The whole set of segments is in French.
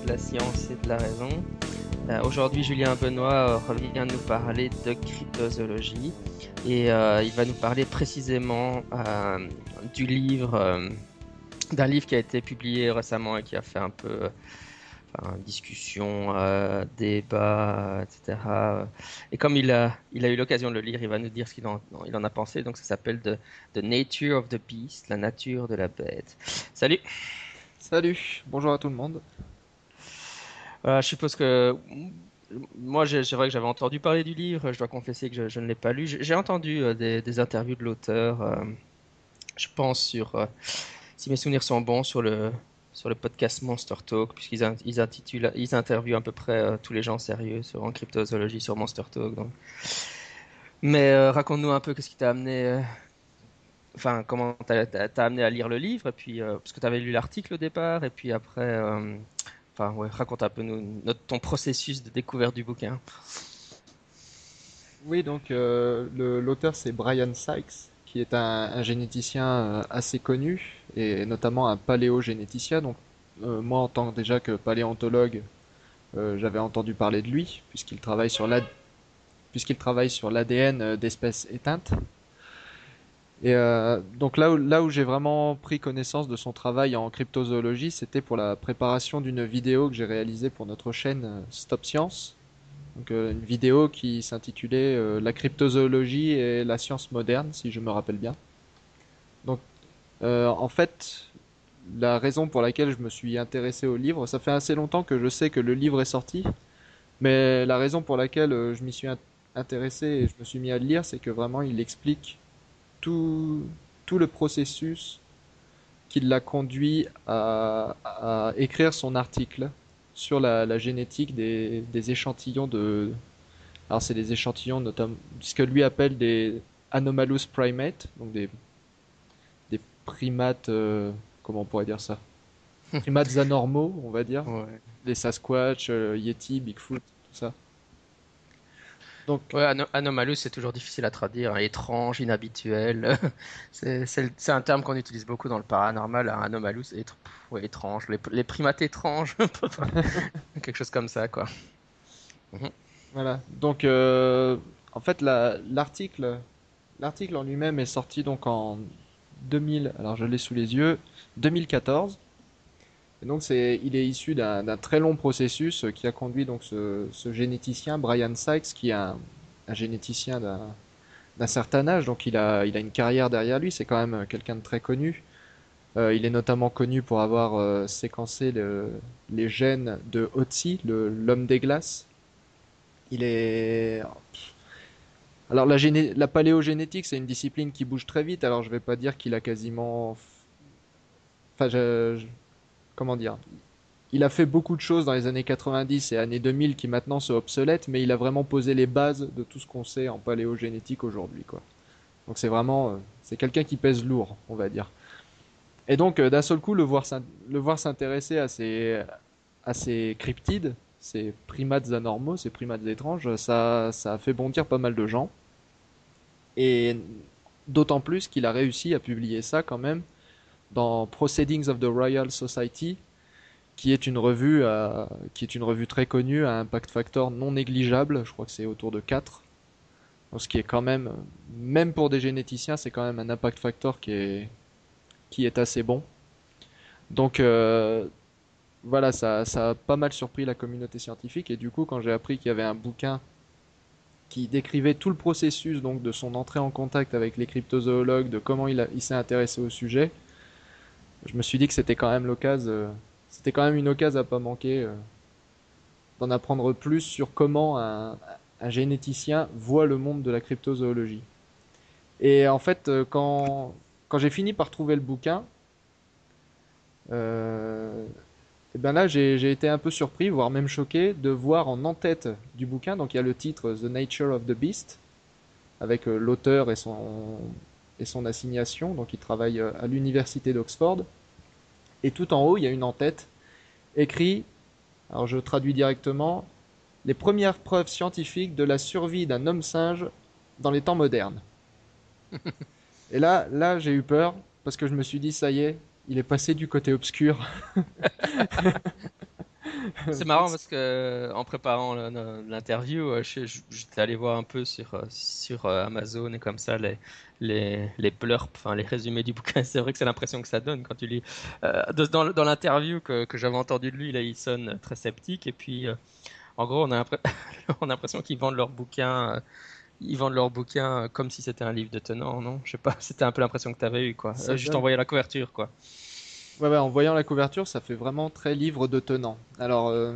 De la science et de la raison. Euh, Aujourd'hui, Julien Benoît revient nous parler de cryptozoologie et euh, il va nous parler précisément euh, du livre, euh, d'un livre qui a été publié récemment et qui a fait un peu euh, discussion, euh, débat, euh, etc. Et comme il a, eu l'occasion de le lire, il va nous dire ce qu'il en, il en a pensé. Donc ça s'appelle the, the Nature of the Beast, la nature de la bête. Salut! Salut, bonjour à tout le monde. Je suppose que moi, c'est vrai que j'avais entendu parler du livre. Je dois confesser que je, ne l'ai pas lu. J'ai entendu euh, des, interviews de l'auteur. euh, je pense sur, euh, si mes souvenirs sont bons, sur le sur le podcast Monster Talk, puisqu'ils ils intitulent, ils interviewent à peu près tous les gens sérieux sur en cryptozoologie sur Monster Talk. Mais raconte-nous un peu qu'est-ce qui t'a amené, enfin comment t'as amené à lire le livre, et puis parce que tu avais lu l'article au départ, et puis après. Enfin, raconte un peu notre, ton processus de découverte du bouquin. Oui, donc euh, l'auteur c'est Brian Sykes, qui est un, généticien euh, assez connu, et notamment un paléogénéticien. Donc euh, moi en tant que déjà que paléontologue, j'avais entendu parler de lui, puisqu'il travaille sur l'ADN d'espèces éteintes. Et euh, donc là où, j'ai vraiment pris connaissance de son travail en cryptozoologie, c'était pour la préparation d'une vidéo que j'ai réalisée pour notre chaîne euh, Stop Science. Euh, une vidéo qui s'intitulait La cryptozoologie et la science moderne, si je me rappelle bien. Donc en fait, la raison pour laquelle je me suis intéressé au livre, ça fait assez longtemps que je sais que le livre est sorti, mais la raison pour laquelle je m'y suis int- intéressé et je me suis mis à le lire, c'est que vraiment il explique tout, tout le processus qui l'a conduit à, à écrire son article sur la, la génétique des, des échantillons de... Alors c'est des échantillons notamment, ce que lui appelle des anomalous primates, donc des, des primates, euh, comment on pourrait dire ça? Primates anormaux, on va dire. Ouais. Les Sasquatch, euh, Yeti, Bigfoot, tout ça. Donc, Ouais, c'est toujours difficile à traduire. hein, Étrange, inhabituel. C'est un terme qu'on utilise beaucoup dans le paranormal. hein, Anomalous, étr- pff, ouais, étrange. Les, les primates étranges. Quelque chose comme ça, quoi. Mhm. Voilà. Donc, euh, en fait, la- l'article, l'article en lui-même est sorti donc en 2000. Alors, je l'ai sous les yeux, 2014. Donc, il est issu d'un très long processus qui a conduit donc ce, généticien Brian Sykes, qui est un, généticien d'un certain âge. Donc, il a, une carrière derrière lui. C'est quand même quelqu'un de très connu. Euh, il est notamment connu pour avoir euh, séquencé le- les gènes de Otzi, l'homme des glaces. Il est. Alors la, géné- paléogénétique, c'est une discipline qui bouge très vite. Alors je vais pas dire qu'il a quasiment. Comment dire? Il a fait beaucoup de choses dans les années 90 et années 2000 qui maintenant sont obsolètes, mais il a vraiment posé les bases de tout ce qu'on sait en paléogénétique aujourd'hui, quoi. Donc c'est vraiment, euh, c'est quelqu'un qui pèse lourd, on va dire. Et donc euh, d'un seul coup, le voir le voir s'intéresser à ces, à ces cryptides, ces primates anormaux, ces primates étranges, ça, ça a fait bondir pas mal de gens. Et d'autant plus qu'il a réussi à publier ça quand même dans Proceedings of the Royal Society, qui est une revue, à- qui est une revue très connue, à impact factor non négligeable, je crois que c'est autour de 4. Donc, Ce qui est quand même, même pour des généticiens, c'est quand même un impact factor qui est, qui est assez bon. Donc euh, voilà, ça, a pas mal surpris la communauté scientifique et du coup, quand j'ai appris qu'il y avait un bouquin qui décrivait tout le processus donc de son entrée en contact avec les cryptozoologues, de comment il s'est intéressé au sujet, je me suis dit que c'était quand même l'occasion, euh, c'était quand une occasion à pas manquer euh, d'en apprendre plus sur comment un, généticien voit le monde de la cryptozoologie. Et en fait, euh, quand, j'ai fini par trouver le bouquin, et ben là, j'ai été un peu surpris, voire même choqué, de voir en en-tête du bouquin, donc il y a le titre The Nature of the Beast, avec l'auteur et son, son assignation, donc il travaille euh, à l'université d'Oxford, et tout en haut, il y a une en-tête, écrit, alors je traduis directement, les premières preuves scientifiques de la survie d'un homme singe dans les temps modernes. Et là, là, j'ai eu peur, parce que je me suis dit, ça y est, il est passé du côté obscur. C'est marrant parce que en préparant l'interview, euh, j'étais allé voir un peu sur, euh, sur euh, Amazon et comme ça les, les, les enfin les résumés du bouquin. C'est vrai que c'est l'impression que ça donne quand tu lis. dans, dans l'interview que, que j'avais entendu de lui, là, il sonne très sceptique et puis en gros, on a l'impression qu'ils vendent leur bouquin ils vendent leur bouquin comme si c'était un livre de tenant, non? Je sais pas, c'était un peu l'impression que tu avais eu, quoi. juste en voyant la couverture, quoi. En voyant la couverture, ça fait vraiment très livre de tenant. Alors, euh,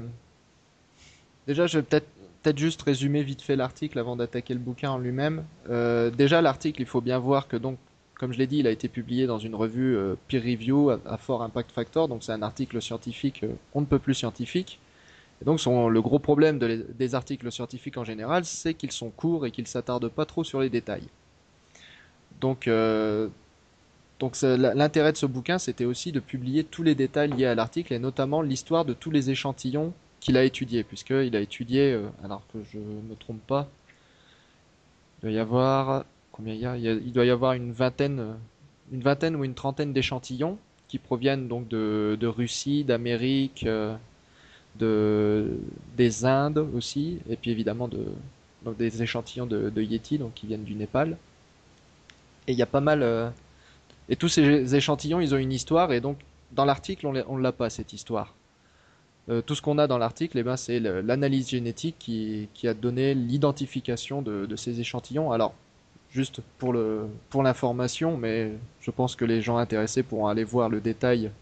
déjà, je vais peut-être peut-être juste résumer vite fait l'article avant d'attaquer le bouquin en lui-même. Euh, déjà, l'article, il faut bien voir que donc, comme je l'ai dit, il a été publié dans une revue euh, peer review à, fort impact factor, donc c'est un article scientifique, on ne peut plus scientifique. Et donc, le gros problème des articles scientifiques en général, c'est qu'ils sont courts et qu'ils s'attardent pas trop sur les détails. Donc, donc l'intérêt de ce bouquin, c'était aussi de publier tous les détails liés à l'article et notamment l'histoire de tous les échantillons qu'il a étudiés, puisqu'il a étudié, euh, alors que je ne me trompe pas, il doit y avoir combien il y a, il doit y avoir une vingtaine, une vingtaine ou une trentaine d'échantillons qui proviennent donc de, Russie, d'Amérique, euh, de des Indes aussi, et puis évidemment de des échantillons de, Yeti donc qui viennent du Népal. Et il y a pas mal euh, et tous ces échantillons, ils ont une histoire, et donc dans l'article, on ne l'a pas, cette histoire. Euh, tout ce qu'on a dans l'article, eh ben, c'est l'analyse génétique qui, a donné l'identification de, ces échantillons. Alors, juste pour l'information, mais je pense que les gens intéressés pourront aller voir le détail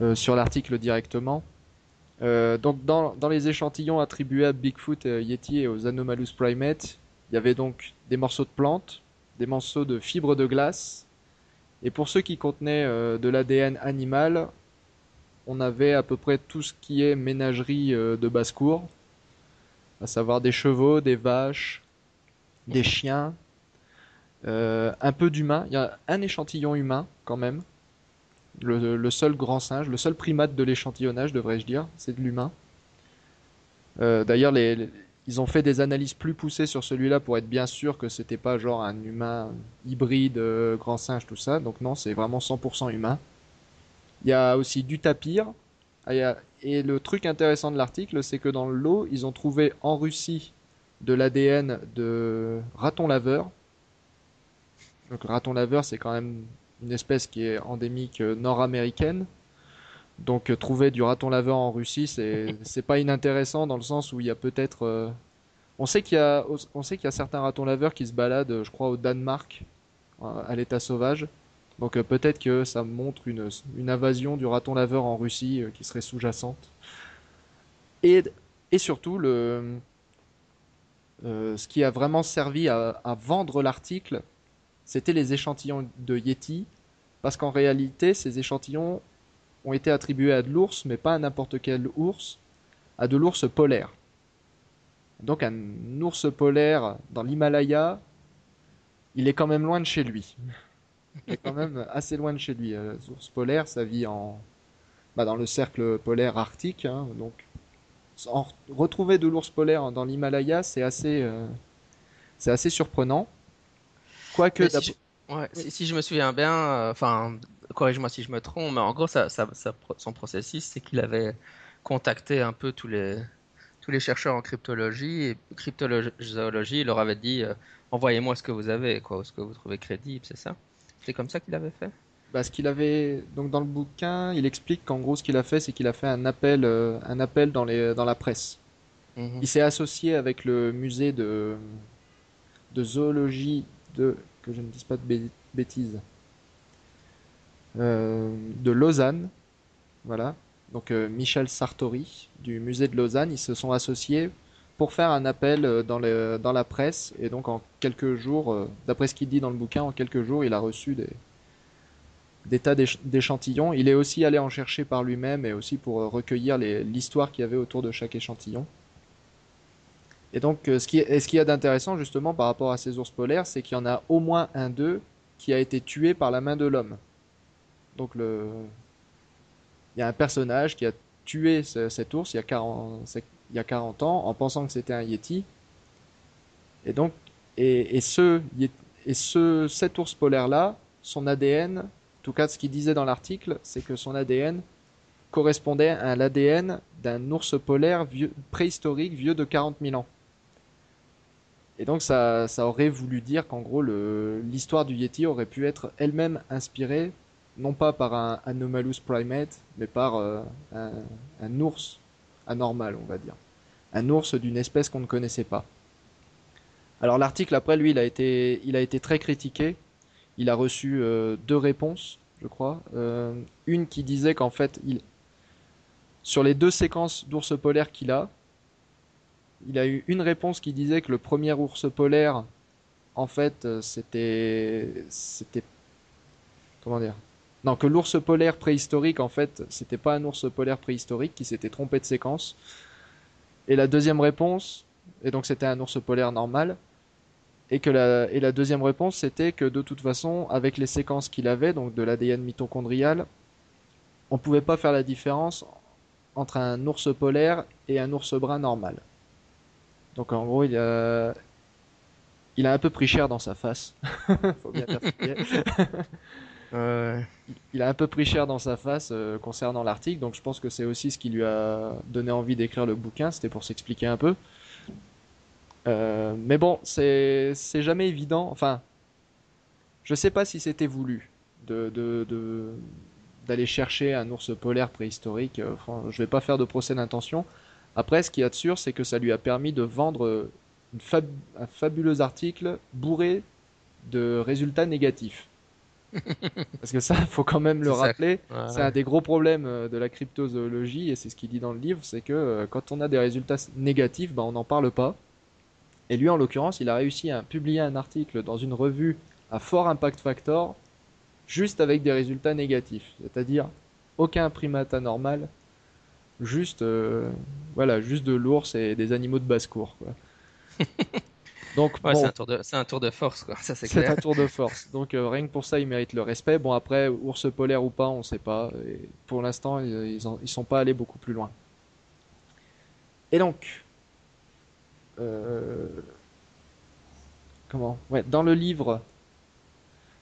euh, sur l'article directement. Euh, donc dans, dans, les échantillons attribués à Bigfoot, Yeti et aux Anomalous primates, il y avait donc des morceaux de plantes, des morceaux de fibres de glace, et pour ceux qui contenaient euh, de l'ADN animal, on avait à peu près tout ce qui est ménagerie euh, de basse-cour, à savoir des chevaux, des vaches, des chiens, euh, un peu d'humains. Il y a un échantillon humain quand même. Le, seul grand singe, le seul primate de l'échantillonnage, devrais-je dire, c'est de l'humain. D'ailleurs, les, ils ont fait des analyses plus poussées sur celui-là pour être bien sûr que c'était pas genre un humain hybride, euh, grand singe, tout ça. Donc non, c'est vraiment 100% humain. Il y a aussi du tapir. Ah, et le truc intéressant de l'article, c'est que dans l'eau, ils ont trouvé en Russie de l'ADN de raton laveur. Donc le raton laveur, c'est quand même une espèce qui est endémique euh, nord-américaine. Donc euh, trouver du raton laveur en Russie, c'est pas inintéressant dans le sens où il y a peut-être euh, on sait qu'il y a on sait qu'il y a certains ratons laveurs qui se baladent, je crois au Danemark euh, à l'état sauvage. Donc peut-être que ça montre une, une invasion du raton laveur en Russie qui serait sous-jacente. Et, et surtout le ce qui a vraiment servi à, à vendre l'article, c'était les échantillons de Yeti, parce qu'en réalité, ces échantillons ont été attribués à de l'ours, mais pas à n'importe quel ours, à de l'ours polaire. Donc un ours polaire dans l'Himalaya, il est quand même loin de chez lui. Il est quand même assez loin de chez lui. Euh, l'ours polaire, ça vit en, bah, dans le cercle polaire arctique. Hein, donc retrouver de l'ours polaire dans l'Himalaya, c'est assez, euh, c'est assez surprenant. Quoique. Si, ouais, si, je me souviens bien, euh, enfin, corrige-moi si je me trompe, mais en gros, ça, son processus, c'est qu'il avait contacté un peu tous les, tous les chercheurs en cryptologie et cryptozoologie, il leur avait dit euh, envoyez-moi ce que vous avez, quoi, ce que vous trouvez crédible, c'est ça? C'est comme ça qu'il avait fait? Bah, ce qu'il avait donc dans le bouquin, il explique qu'en gros ce qu'il a fait, c'est qu'il a fait un appel, euh, un appel dans les dans la presse. Mhm. Il s'est associé avec le musée de de zoologie de que je ne dise pas de bêtises de Lausanne. Voilà. Donc euh, Michel Sartori du musée de Lausanne, ils se sont associés pour faire un appel euh, dans, la presse. Et donc en quelques jours, d'après ce qu'il dit dans le bouquin, en quelques jours, il a reçu des, tas d'échantillons. Il est aussi allé en chercher par lui-même et aussi pour recueillir l'histoire qu'il y avait autour de chaque échantillon. Et donc, ce qu'il y a d'intéressant justement par rapport à ces ours polaires, c'est qu'il y en a au moins un d'eux qui a été tué par la main de l'homme. Donc il y a un personnage qui a tué cet ours il y a 40, il y a 40 ans en pensant que c'était un yeti. Et donc, et, ce, et ce, cet ours polaire là, son ADN tout cas, ce qu'il disait dans l'article, c'est que son ADN correspondait à l'ADN d'un ours polaire préhistorique vieux de 40 000 ans. Et donc ça, ça aurait voulu dire qu'en gros l'histoire du Yeti aurait pu être elle-même inspirée non pas par un Anomalous primate, mais par euh, un, ours anormal, on va dire. Un ours d'une espèce qu'on ne connaissait pas. Alors l'article après lui, il a été, il a été très critiqué. Il a reçu euh, deux réponses, je crois. Euh, une qui disait qu'en fait, il, sur les deux séquences d'ours polaires qu'il a, il a eu une réponse qui disait que le premier ours polaire, en fait, c'était, c'était, comment dire Non, que l'ours polaire préhistorique, en fait, c'était pas un ours polaire préhistorique qui s'était trompé de séquence. Et la deuxième réponse, et donc c'était un ours polaire normal, et que la, et la deuxième réponse c'était que de toute façon, avec les séquences qu'il avait, donc de l'ADN mitochondrial, on pouvait pas faire la différence entre un ours polaire et un ours brun normal. Donc en gros, il a, il a un peu pris cher dans sa face. Faut bien Il a un peu pris cher dans sa face euh, concernant l'article, donc je pense que c'est aussi ce qui lui a donné envie d'écrire le bouquin, c'était pour s'expliquer un peu. Euh, mais bon, c'est jamais évident. Enfin, je sais pas si c'était voulu de, de, de d'aller chercher un ours polaire préhistorique. Enfin, je vais pas faire de procès d'intention. Après, ce qu'il y a de sûr, c'est que ça lui a permis de vendre un fabuleux article bourré de résultats négatifs. Parce que ça, faut quand même le rappeler. C'est un des gros problèmes euh, de la cryptozoologie, et c'est ce qu'il dit dans le livre, c'est que euh, quand on a des résultats négatifs, ben, on n'en parle pas. Et lui, en l'occurrence, il a réussi à publier un article dans une revue à fort impact factor, juste avec des résultats négatifs. C'est-à-dire aucun primate anormal, juste, euh, voilà, juste de l'ours et des animaux de basse-cour. Donc, c'est un, tour de, un tour de force, quoi. Ça, c'est C'est un tour de force. Donc, euh, rien que pour ça, il mérite le respect. Bon, après, ours polaire ou pas, on sait pas. Et pour l'instant, ils, ils, sont pas allés beaucoup plus loin. Et donc, euh, comment? Ouais, dans le livre,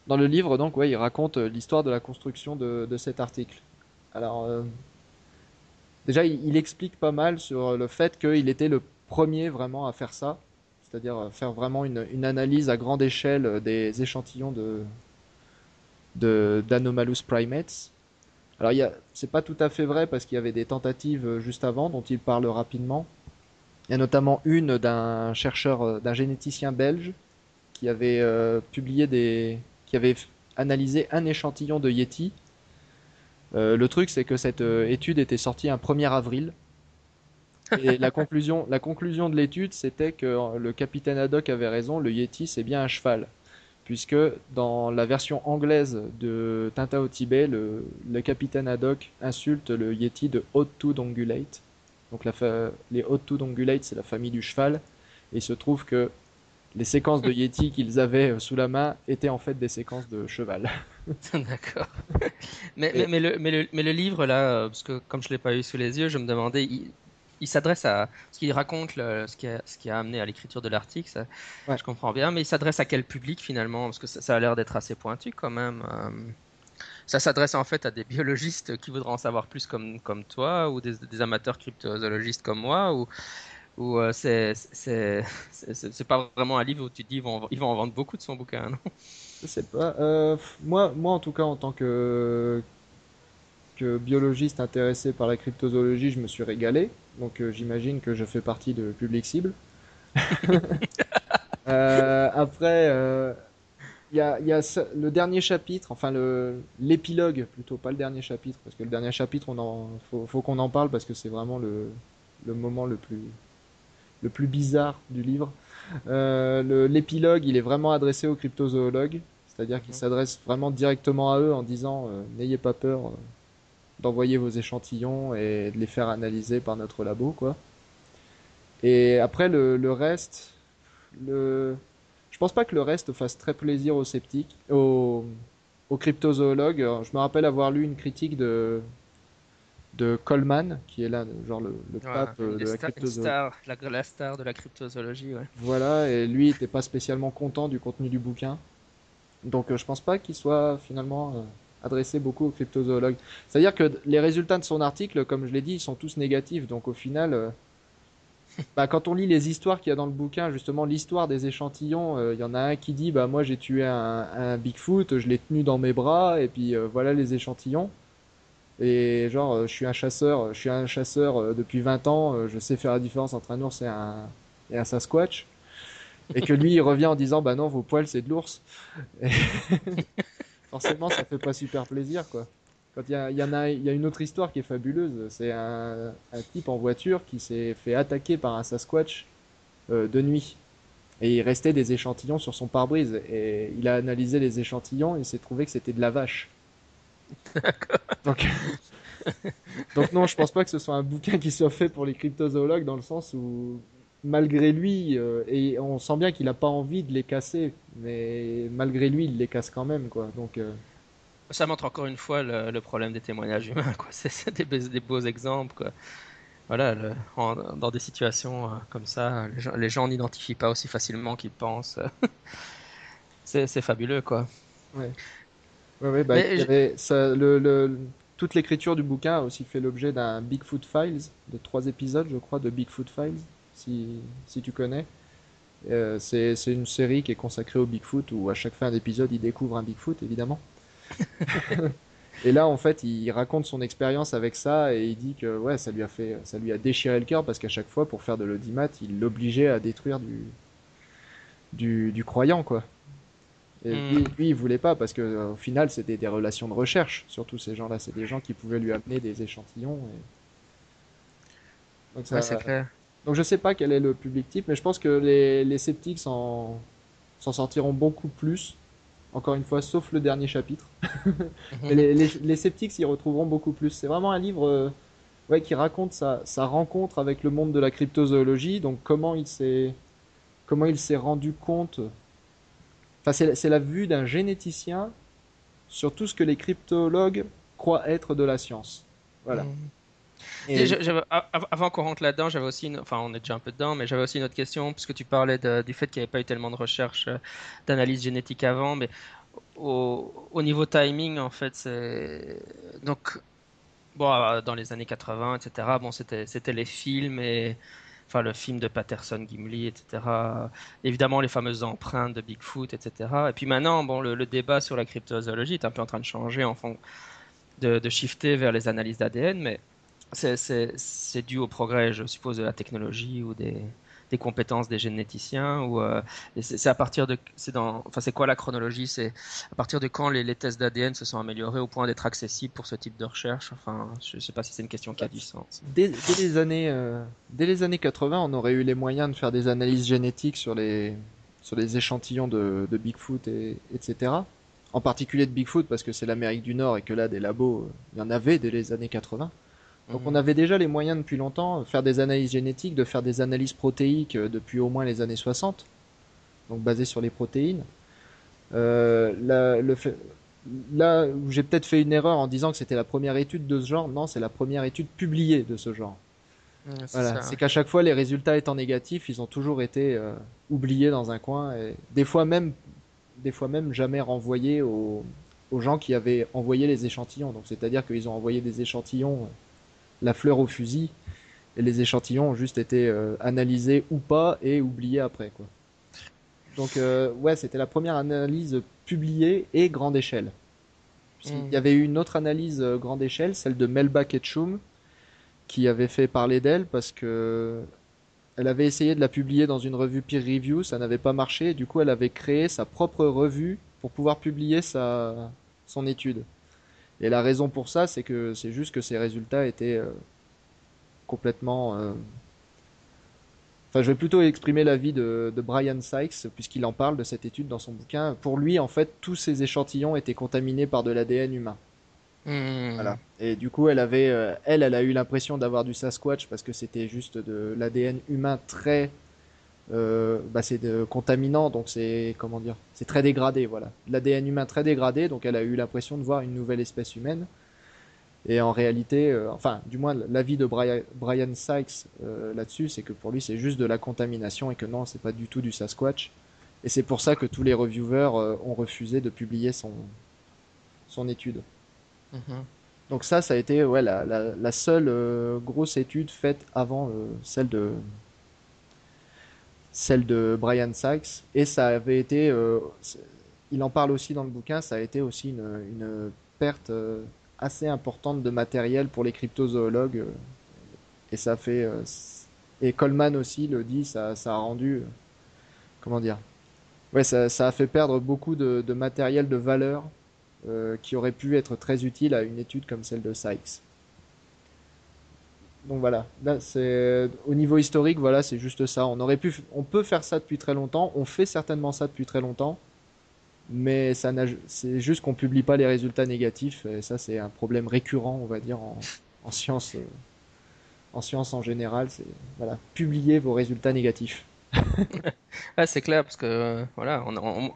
dans le livre, donc, ouais, il raconte l'histoire de la construction de, de cet article. Alors, déjà, il, explique pas mal sur le fait qu'il était le premier vraiment à faire ça, c'est-à-dire faire vraiment une, analyse à grande échelle des échantillons de d'Anomalous primates. Alors, c'est pas tout à fait vrai parce qu'il y avait des tentatives juste avant dont il parle rapidement. Il y a notamment une d'un chercheur, d'un généticien belge qui avait euh, publié des, qui avait analysé un échantillon de Yeti euh, le truc, c'est que cette euh, étude était sortie un 1er avril. Et la conclusion, la conclusion de l'étude, c'était que le capitaine Haddock avait raison, le Yeti, c'est bien un cheval. Puisque dans la version anglaise de Tintin au Tibet, le, capitaine Haddock insulte le Yeti de Ungulate. Donc la les Ungulate, c'est la famille du cheval. Et il se trouve que les séquences de Yeti qu'ils avaient euh, sous la main étaient en fait des séquences de cheval. D'accord. Mais, mais, le, mais, le, mais, le, livre, là, euh, parce que comme je ne l'ai pas eu sous les yeux, je me demandais, il, il s'adresse à ce qu'il raconte, ce, qui a, ce qui a amené à l'écriture de l'article, ouais. je comprends bien, mais il s'adresse à quel public finalement? Parce que ça, a l'air d'être assez pointu quand même. Euh. ça s'adresse en fait à des biologistes qui voudraient en savoir plus comme, comme toi, ou des, des amateurs cryptozoologistes comme moi, ou ou euh, c'est c'est pas vraiment un livre où tu te dis ils vont, ils vont en vendre beaucoup de son bouquin, non? Je sais pas. Euh, moi, moi, en tout cas, en tant que, que biologiste intéressé par la cryptozoologie, je me suis régalé. Donc euh, j'imagine que je fais partie de public cible. après, il y a, y a le dernier chapitre, enfin l'épilogue plutôt, pas le dernier chapitre, parce que le dernier chapitre, on en, faut, faut qu'on en parle parce que c'est vraiment le, le moment le plus le plus bizarre du livre. Euh, l'épilogue, il est vraiment adressé aux cryptozoologues, c'est-à-dire qu'il s'adresse vraiment directement à eux en disant euh, n'ayez pas peur euh, d'envoyer vos échantillons et de les faire analyser par notre labo, quoi. Et après le, le reste, le, je pense pas que le reste fasse très plaisir aux sceptiques, aux, aux cryptozoologues. Je me rappelle avoir lu une critique de de Coleman, qui est là, genre le, pape euh, de la cryptozoologie. La, star de la cryptozoologie, ouais. Voilà, et lui n'était pas spécialement content du contenu du bouquin. Donc euh, je pense pas qu'il soit finalement euh, adressé beaucoup aux cryptozoologues. C'est-à-dire que les résultats de son article, comme je l'ai dit, sont tous négatifs. Donc au final, euh, bah, quand on lit les histoires qu'il y a dans le bouquin, justement l'histoire des échantillons, euh, il y en a un qui dit bah moi j'ai tué un, un, Bigfoot, je l'ai tenu dans mes bras et puis euh, voilà les échantillons. Et genre je suis un chasseur, je suis un chasseur depuis 20 ans, je sais faire la différence entre un ours et un, et un Sasquatch. Et que lui il revient en disant bah non vos poils c'est de l'ours. Forcément ça fait pas super plaisir quoi. Quand il y, y, en a, il y a une autre histoire qui est fabuleuse. C'est un, un, type en voiture qui s'est fait attaquer par un Sasquatch euh, de nuit. Et il restait des échantillons sur son pare-brise. Et il a analysé les échantillons et il s'est trouvé que c'était de la vache. Donc, donc non, je pense pas que ce soit un bouquin qui soit fait pour les cryptozoologues dans le sens où malgré lui, euh, et on sent bien qu'il n'a pas envie de les casser, mais malgré lui, il les casse quand même, quoi. Donc euh, ça montre encore une fois le, le problème des témoignages humains. C'est des, des, beaux exemples. Quoi. Voilà, le, en, dans des situations euh, comme ça, les gens, n'identifient pas aussi facilement qu'ils pensent. c'est fabuleux, quoi. Ouais. Ouais, ouais, bah, y avait ça, le, le, toute l'écriture du bouquin a aussi fait l'objet d'un Bigfoot Files, de trois épisodes, je crois, de Bigfoot Files, si, si tu connais. Euh, c'est une série qui est consacrée au Bigfoot où à chaque fin d'épisode il découvre un Bigfoot évidemment. et là, en fait, il raconte son expérience avec ça et il dit que ouais, ça lui a fait, ça lui a déchiré le cœur parce qu'à chaque fois, pour faire de l'audimat, il l'obligeait à détruire du, du, du croyant, quoi. Et mm. lui, lui, il voulait pas parce que au final, c'était des relations de recherche. Surtout ces gens-là, c'est des gens qui pouvaient lui amener des échantillons. Et... Donc, ça, ouais, c'est clair. Donc je sais pas quel est le public type, mais je pense que les, les sceptiques s'en sortiront beaucoup plus encore une fois, sauf le dernier chapitre. Mais les, les, les, sceptiques s'y retrouveront beaucoup plus. C'est vraiment un livre euh, ouais, qui raconte sa, sa, rencontre avec le monde de la cryptozoologie, donc comment il s'est comment il s'est rendu compte. Enfin, c'est la vue d'un généticien sur tout ce que les cryptologues croient être de la science. Voilà. Mmh. Et... avant qu'on rentre là-dedans, j'avais aussi, une... enfin, on est déjà un peu dedans, mais j'avais aussi une autre question, puisque tu parlais de, du fait qu'il n'y avait pas eu tellement de recherche euh, d'analyse génétique avant, mais au, au, niveau timing, en fait, c'est donc bon, euh, dans les années 80, etc. Bon, c'était c'était les films et enfin le film de Patterson, Gimli, etc. Évidemment, les fameuses empreintes de Bigfoot, etc. Et puis maintenant, bon, le, le débat sur la cryptozoologie est un peu en train de changer en fond de, de shifter vers les analyses d'ADN, mais c'est dû au progrès, je suppose, de la technologie ou des, des compétences des généticiens ou euh, c'est à partir de c'est dans enfin c'est quoi la chronologie? C'est à partir de quand les, les tests d'ADN se sont améliorés au point d'être accessibles pour ce type de recherche? Enfin je sais pas si c'est une question qui a du sens. dès, dès les années euh, dès les années 80 on aurait eu les moyens de faire des analyses génétiques sur les sur les échantillons de, de Bigfoot et etc en particulier de Bigfoot parce que c'est l'Amérique du Nord et que là des labos euh, il y en avait dès les années 80 donc on avait déjà les moyens depuis longtemps de faire des analyses génétiques, de faire des analyses protéiques euh, depuis au moins les années 60, donc basées sur les protéines. Euh, là, le fait, là où j'ai peut-être fait une erreur en disant que c'était la première étude de ce genre, non, c'est la première étude publiée de ce genre. Mmh, voilà, c'est qu'à chaque fois les résultats étant négatifs, ils ont toujours été euh, oubliés dans un coin et des fois même, des fois même jamais renvoyés aux, aux gens qui avaient envoyé les échantillons. Donc c'est-à-dire qu'ils ont envoyé des échantillons la fleur au fusil et les échantillons ont juste été euh, analysés ou pas et oubliés après quoi. Donc euh, ouais, c'était la première analyse publiée et grande échelle. Il y hmm. avait eu une autre analyse euh, grande échelle, celle de Melba Ketchum, qui avait fait parler d'elle parce que elle avait essayé de la publier dans une revue peer review, ça n'avait pas marché, et du coup elle avait créé sa propre revue pour pouvoir publier sa son étude. Et la raison pour ça, c'est que c'est juste que ces résultats étaient euh, complètement. Euh... Enfin, je vais plutôt exprimer l'avis de, de Brian Sykes, puisqu'il en parle de cette étude dans son bouquin. Pour lui, en fait, tous ces échantillons étaient contaminés par de l'ADN humain. Mmh. Voilà. Et du coup, elle avait, euh, elle, elle a eu l'impression d'avoir du Sasquatch parce que c'était juste de l'ADN humain très euh, bah c'est contaminant, donc c'est comment dire, c'est très dégradé, voilà. L'ADN humain très dégradé, donc elle a eu l'impression de voir une nouvelle espèce humaine. Et en réalité, euh, enfin, du moins l'avis de Brian, Brian Sykes euh, là-dessus, c'est que pour lui c'est juste de la contamination et que non, c'est pas du tout du Sasquatch. Et c'est pour ça que tous les reviewers euh, ont refusé de publier son son étude. Mhm. Donc ça, ça a été ouais, la, la, seule euh, grosse étude faite avant euh, celle de celle de Brian Sachs. Et ça avait été, euh, il en parle aussi dans le bouquin, ça a été aussi une, perte assez importante de matériel pour les cryptozoologues. et ça fait et Coleman aussi le dit, ça, a rendu comment dire, ouais, ça, a fait perdre beaucoup de, matériel de valeur euh, qui aurait pu être très utile à une étude comme celle de Sykes. Donc voilà, là c'est au niveau historique, voilà, c'est juste ça. On aurait pu, on peut faire ça depuis très longtemps, on fait certainement ça depuis très longtemps, mais ça c'est juste qu'on publie pas les résultats négatifs. Et ça, c'est un problème récurrent, on va dire, en, en sciences, euh, en sciences en général. C'est voilà, publier vos résultats négatifs. ah, c'est clair parce que euh, voilà, on, on,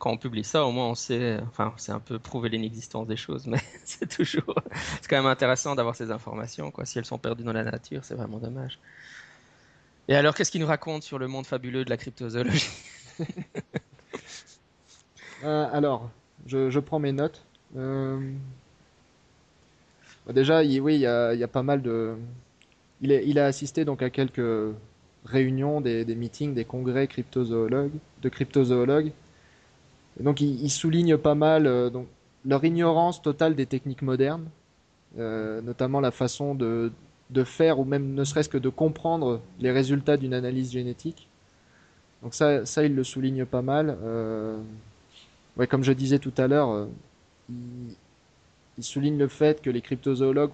quand on publie ça, au moins on sait, enfin, c'est un peu prouver l'inexistence des choses, mais c'est toujours, c'est quand même intéressant d'avoir ces informations, quoi. Si elles sont perdues dans la nature, c'est vraiment dommage. Et alors, qu'est-ce qu'il nous raconte sur le monde fabuleux de la cryptozoologie? Euh, Alors, je, prends mes notes. Euh, déjà, il, oui, il y, a, pas mal de. Il a assisté donc à quelques réunions, des, des meetings, des congrès cryptozoologues, de cryptozoologues donc ils, soulignent pas mal euh, leur ignorance totale des techniques modernes, euh, notamment la façon de, faire ou même ne serait-ce que de comprendre les résultats d'une analyse génétique. Donc ça, ils le soulignent pas mal. Euh, comme je disais tout à l'heure, ils, soulignent le fait que les cryptozoologues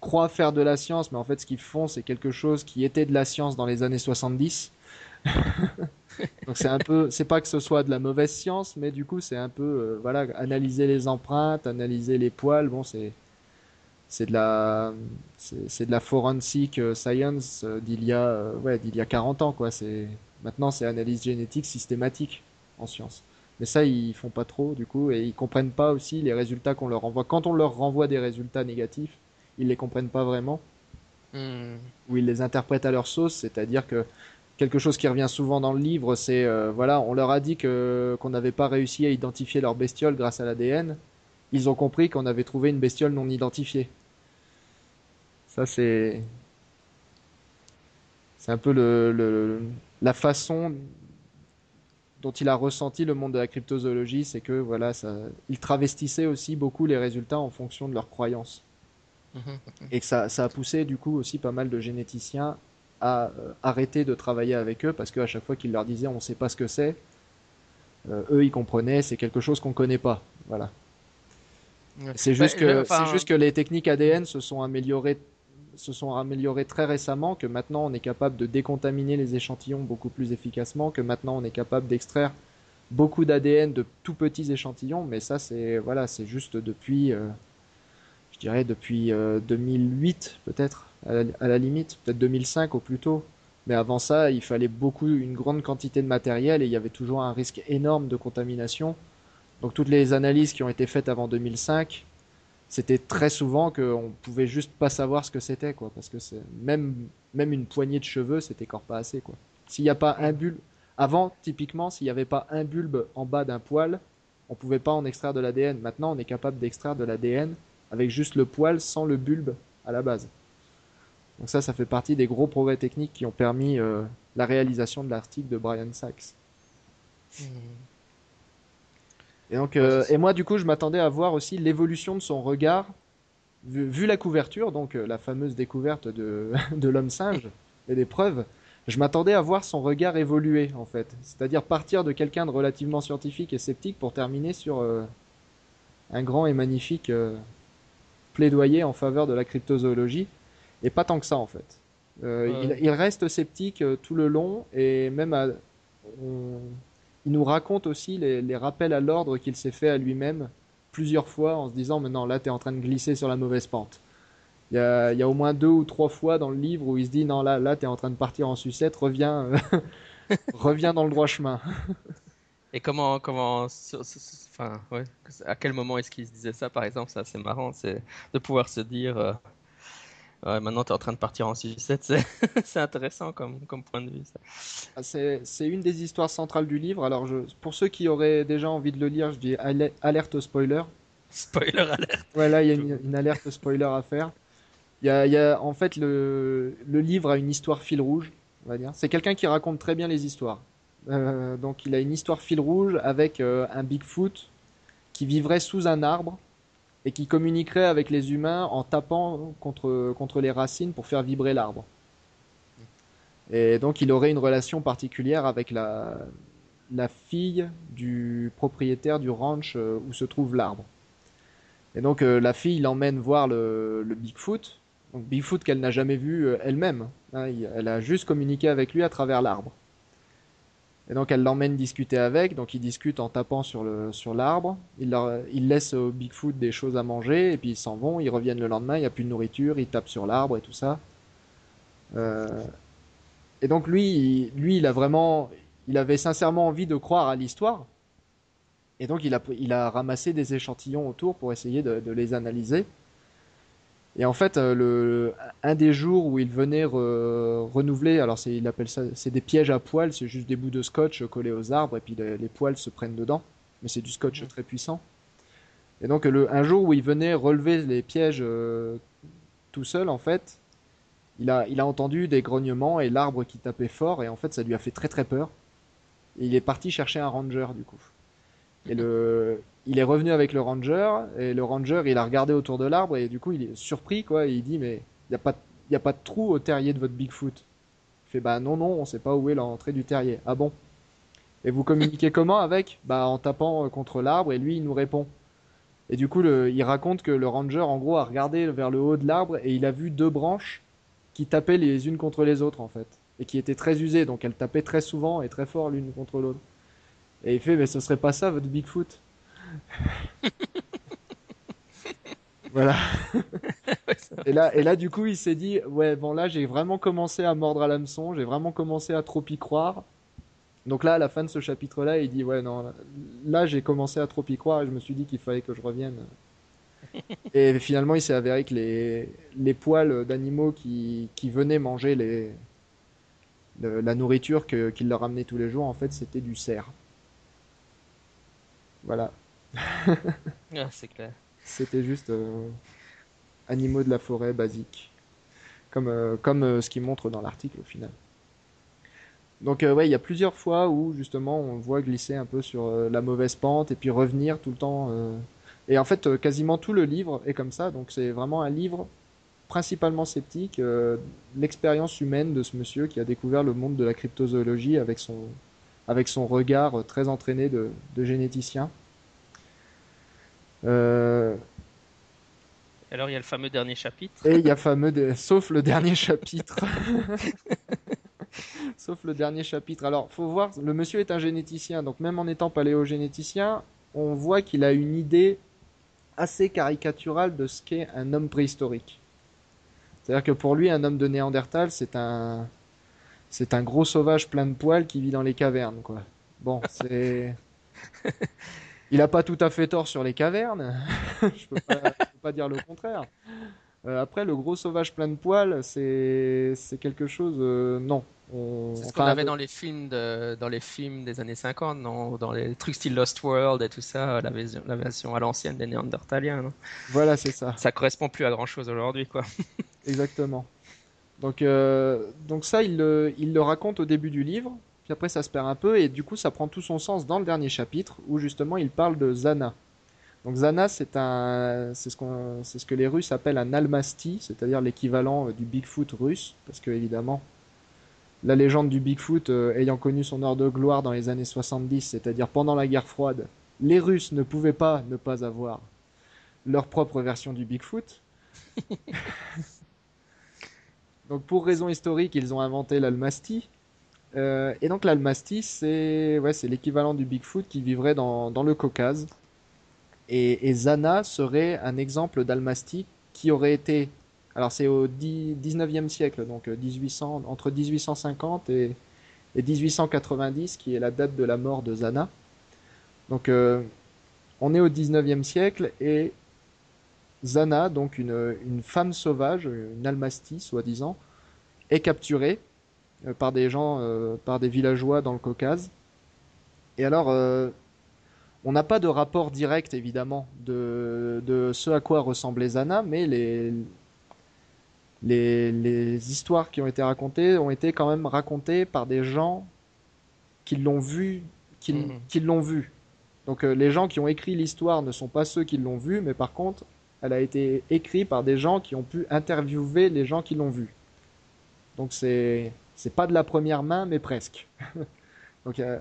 croient faire de la science, mais en fait ce qu'ils font c'est quelque chose qui était de la science dans les années 70 Donc c'est un peu, c'est pas que ce soit de la mauvaise science, mais du coup c'est un peu, euh, voilà, analyser les empreintes, analyser les poils, bon c'est c'est de la c'est de la forensic euh, science euh, d'il y a ouais d'il y a 40 ans quoi. C'est maintenant c'est analyse génétique systématique en science. Mais ça ils font pas trop du coup et ils comprennent pas aussi les résultats qu'on leur envoie. Quand on leur renvoie des résultats négatifs ils les comprennent pas vraiment. Hmm. ou ils les interprètent à leur sauce c'est-à-dire que quelque chose qui revient souvent dans le livre, c'est euh, voilà, on leur a dit que qu'on n'avait pas réussi à identifier leur bestiole grâce à l'ADN. Ils ont compris qu'on avait trouvé une bestiole non identifiée. Ça c'est c'est un peu le, la façon dont il a ressenti le monde de la cryptozoologie, c'est que voilà, ça, il travestissait aussi beaucoup les résultats en fonction de leurs croyances. Mhm. Et que ça, ça a poussé du coup aussi pas mal de généticiens à euh, arrêter de travailler avec eux parce qu'à chaque fois qu'ils leur disaient on ne sait pas ce que c'est, euh, eux ils comprenaient c'est quelque chose qu'on connaît pas. Voilà. C'est juste, que, c'est juste que les techniques ADN se sont améliorées se sont améliorées très récemment, que maintenant on est capable de décontaminer les échantillons beaucoup plus efficacement, que maintenant on est capable d'extraire beaucoup d'ADN de tout petits échantillons, mais ça c'est voilà, c'est juste depuis, euh, je dirais depuis 2008 peut-être à la, limite, peut-être 2005 au plus tôt. Mais avant ça, il fallait beaucoup, une grande quantité de matériel et il y avait toujours un risque énorme de contamination. Donc toutes les analyses qui ont été faites avant 2005, c'était très souvent qu'on pouvait juste pas savoir ce que c'était, quoi, parce que c'est même même une poignée de cheveux, c'était encore pas assez, quoi. S'il n'y a pas un bulbe, avant typiquement, s'il n'y avait pas un bulbe en bas d'un poil, on pouvait pas en extraire de l'ADN. Maintenant, on est capable d'extraire de l'ADN avec juste le poil sans le bulbe à la base. Donc ça, ça fait partie des gros progrès techniques qui ont permis euh, la réalisation de l'article de Brian Sachs. Hmm. Et donc, euh, et moi, du coup, je m'attendais à voir aussi l'évolution de son regard, vu, la couverture, donc euh, la fameuse découverte de, de l'homme singe et des preuves. Je m'attendais à voir son regard évoluer, en fait. C'est-à-dire partir de quelqu'un de relativement scientifique et sceptique pour terminer sur un grand et magnifique plaidoyer en faveur de la cryptozoologie et pas tant que ça en fait. Euh, il, reste sceptique euh, tout le long et même il nous raconte aussi les, rappels à l'ordre qu'il s'est fait à lui-même plusieurs fois en se disant mais non là t'es en train de glisser sur la mauvaise pente. Il y, a, il y a au moins deux ou trois fois dans le livre où il se dit non là là t'es en train de partir en sucette reviens reviens dans le droit chemin. Et comment, comment, enfin, ouais, à quel moment est-ce qu'il se disait ça, par exemple, ça c'est marrant, c'est de pouvoir se dire, euh, Ouais, maintenant, tu es en train de partir en sucette, c'est c'est intéressant comme, comme point de vue. Ah, C'est une des histoires centrales du livre. Alors, je, pour ceux qui auraient déjà envie de le lire, je dis ale- alerte au spoiler. Spoiler alert. Ouais, là, il y a une, une alerte spoiler à faire. Il y a, il y a- en fait, le, le livre a une histoire fil rouge, on va dire. C'est quelqu'un qui raconte très bien les histoires. Euh, donc, il a une histoire fil rouge avec euh, un Bigfoot qui vivrait sous un arbre et qui communiquerait avec les humains en tapant contre, contre les racines pour faire vibrer l'arbre. Et donc, il aurait une relation particulière avec la, la fille du propriétaire du ranch euh, où se trouve l'arbre. Et donc euh, la fille l'emmène voir le, le Bigfoot. Donc Bigfoot qu'elle n'a jamais vu euh, elle-même. hein. Elle a juste communiqué avec lui à travers l'arbre. Et donc elle l'emmène discuter avec. Donc ils discutent en tapant sur le sur l'arbre. Il leur, il laisse au Bigfoot des choses à manger et puis ils s'en vont. Ils reviennent le lendemain. Il n'y a plus de nourriture. Ils tapent sur l'arbre et tout ça. Euh, et donc lui, il- lui, il a vraiment, il avait sincèrement envie de croire à l'histoire. Et donc il a, il a ramassé des échantillons autour pour essayer de les analyser. Et en fait, euh, le, un des jours où il venait re- renouveler, alors il appelle ça, c'est des pièges à poils, c'est juste des bouts de scotch collés aux arbres et puis les, les poils se prennent dedans. Mais c'est du scotch très puissant. Et donc le, un jour où il venait relever les pièges euh, tout seul, en fait, il a, il a entendu des grognements et l'arbre qui tapait fort et en fait ça lui a fait très très peur. Et il est parti chercher un ranger du coup. Et le, il est revenu avec le ranger, et le ranger, il a regardé autour de l'arbre, et du coup, il est surpris, quoi, et il dit, mais il n'y a, pas a pas de trou au terrier de votre Bigfoot. Il fait, bah non, non, on sait pas où est l'entrée du terrier. Ah bon? Et vous communiquez comment avec? Bah en tapant euh, contre l'arbre, et lui, il nous répond. Et du coup, le, il raconte que le ranger, en gros, a regardé vers le haut de l'arbre, et il a vu deux branches qui tapaient les unes contre les autres, en fait. Et qui étaient très usées, donc elles tapaient très souvent et très fort l'une contre l'autre. Et il fait, mais ce serait pas ça votre Bigfoot? Voilà. Et là, et là, du coup, il s'est dit, ouais, bon, là, j'ai vraiment commencé à mordre à l'hameçon, j'ai vraiment commencé à trop y croire. Donc là, à la fin de ce chapitre-là, il dit, ouais, non, là, là, j'ai commencé à trop y croire et je me suis dit qu'il fallait que je revienne. Et finalement, il s'est avéré que les, les poils d'animaux qui, qui venaient manger les, le- la nourriture qu'il leur amenait tous les jours, en fait, c'était du cerf. Voilà. Ah, c'est clair. C'était juste euh, animaux de la forêt basiques, comme, euh, comme euh, ce qu'ils montrent dans l'article au final. Donc ouais, il y a plusieurs fois où justement on voit glisser un peu sur la mauvaise pente et puis revenir tout le temps. Et en fait, quasiment tout le livre est comme ça, donc c'est vraiment un livre principalement sceptique, l'expérience humaine de ce monsieur qui a découvert le monde de la cryptozoologie avec son, avec son regard euh, très entraîné de, de généticien. Euh, Alors, il y a le fameux dernier chapitre. Et il y a fameux, de- sauf le dernier chapitre. Sauf le dernier chapitre. Alors, faut voir, le monsieur est un généticien, donc même en étant paléogénéticien, on voit qu'il a une idée assez caricaturale de ce qu'est un homme préhistorique. C'est-à-dire que pour lui, un homme de Néandertal, c'est un, c'est un gros sauvage plein de poils qui vit dans les cavernes, quoi. Bon, c'est, il a pas tout à fait tort sur les cavernes. Je peux je peux pas dire le contraire. Euh, après, le gros sauvage plein de poils, c'est, quelque chose, euh, non. On, C'est ce qu'on avait dans les films de, dans les films des années 50, non? Dans les trucs style Lost World et tout ça, la version, la version à l'ancienne des Néandertaliens, non? Voilà, c'est ça. Ça correspond plus à grand chose aujourd'hui, quoi. Exactement. Donc, euh, donc ça, il le, il le raconte au début du livre, puis après ça se perd un peu, et du coup ça prend tout son sens dans le dernier chapitre, où justement il parle de Zana. Donc Zana, c'est un, c'est ce ce que les Russes appellent un almasty, c'est-à-dire l'équivalent euh, du Bigfoot russe, parce que évidemment, la légende du Bigfoot euh, ayant connu son heure de gloire dans les années 70, c'est-à-dire pendant la guerre froide, les Russes ne pouvaient pas ne pas avoir leur propre version du Bigfoot. Donc pour raison historique, ils ont inventé l'Almasty. Euh, et donc l'Almasty, c'est ouais, l'équivalent du Bigfoot qui vivrait dans, le Caucase. Et, Zana serait un exemple d'Almasty qui aurait été... Alors c'est au 10 19e siècle, donc euh, 1800, entre 1850 et, et 1890, qui est la date de la mort de Zana. Donc euh, on est au 19e siècle et Zana, donc une, une femme sauvage, une almastie soi-disant, est capturée euh, par des gens, euh, par des villageois dans le Caucase. Et alors, euh, on n'a pas de rapport direct évidemment de, de ce à quoi ressemblait Zana, mais les, les, les histoires qui ont été racontées ont été quand même racontées par des gens qui l'ont vu, qui, Mhm. qui l'ont vu. Donc euh, les gens qui ont écrit l'histoire ne sont pas ceux qui l'ont vu, mais par contre, elle a été écrite par des gens qui ont pu interviewer les gens qui l'ont vu. Donc c'est c'est pas de la première main, mais presque. Donc, euh,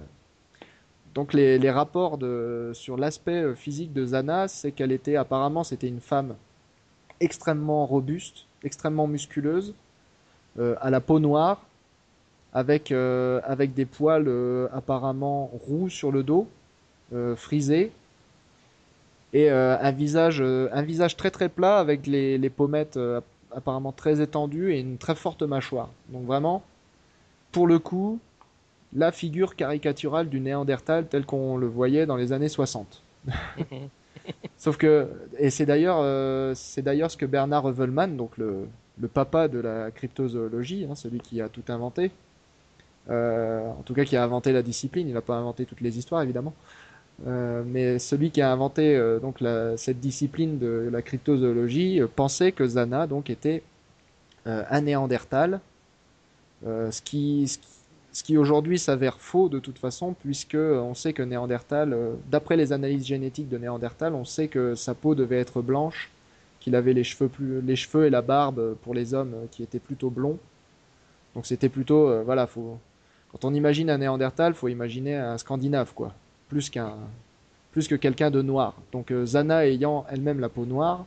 donc les, rapports sur l'aspect euh, physique de Zana, c'est qu'elle était apparemment c'était une femme extrêmement robuste, extrêmement musculeuse, euh, à la peau noire, avec, avec des poils apparemment roux sur le dos, frisés, et euh, un visage, euh, un visage très très plat avec les, les pommettes euh, apparemment très étendues et une très forte mâchoire. Donc vraiment, pour le coup, la figure caricaturale du Néandertal tel qu'on le voyait dans les années 60. Mhm. Sauf que, et c'est d'ailleurs, euh, c'est d'ailleurs ce que Bernard Revelman, donc le, le papa de la cryptozoologie, hein, celui qui a tout inventé, euh, en tout cas qui a inventé la discipline, il n'a pas inventé toutes les histoires évidemment, euh, mais celui qui a inventé euh, donc cette discipline de la cryptozoologie euh, pensait que Zana donc était un Néandertal, ce qui, aujourd'hui s'avère faux de toute façon, puisque on sait que Néandertal, d'après les analyses génétiques de Néandertal, on sait que sa peau devait être blanche, qu'il avait les cheveux, plus, et la barbe pour les hommes qui étaient plutôt blonds. Donc c'était plutôt, voilà, quand on imagine un Néandertal, faut imaginer un Scandinave, quoi, plus que quelqu'un de noir. Donc euh, Zana ayant elle-même la peau noire,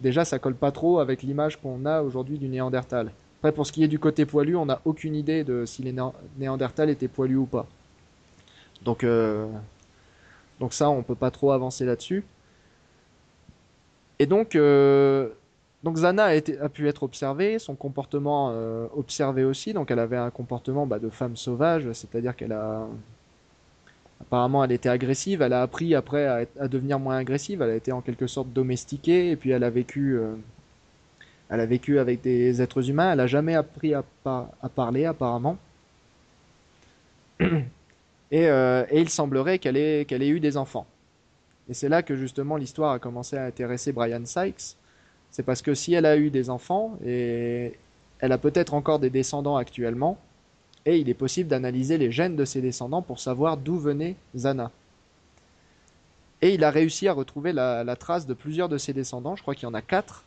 déjà ça colle pas trop avec l'image qu'on a aujourd'hui du Néandertal. Après, pour ce qui est du côté poilu, on n'a aucune idée de si les Néan- Néandertals étaient poilus ou pas. Donc, euh, donc ça, on peut pas trop avancer là-dessus. Et donc, euh, donc Zana a, pu être observée, son comportement observé aussi. Donc, elle avait un comportement bah, de femme sauvage, c'est-à-dire qu'elle a apparemment elle était agressive. Elle a appris après à, devenir moins agressive. Elle a été en quelque sorte domestiquée et puis elle a vécu. euh, elle a vécu avec des êtres humains, elle a jamais appris à, par- à parler apparemment. Et, euh, et il semblerait qu'elle ait, qu'elle ait eu des enfants. Et c'est là que justement l'histoire a commencé à intéresser Brian Sykes. C'est parce que si elle a eu des enfants, et elle a peut-être encore des descendants actuellement, et il est possible d'analyser les gènes de ses descendants pour savoir d'où venait Zana. Et il a réussi à retrouver la, trace de plusieurs de ses descendants, je crois qu'il y en a quatre,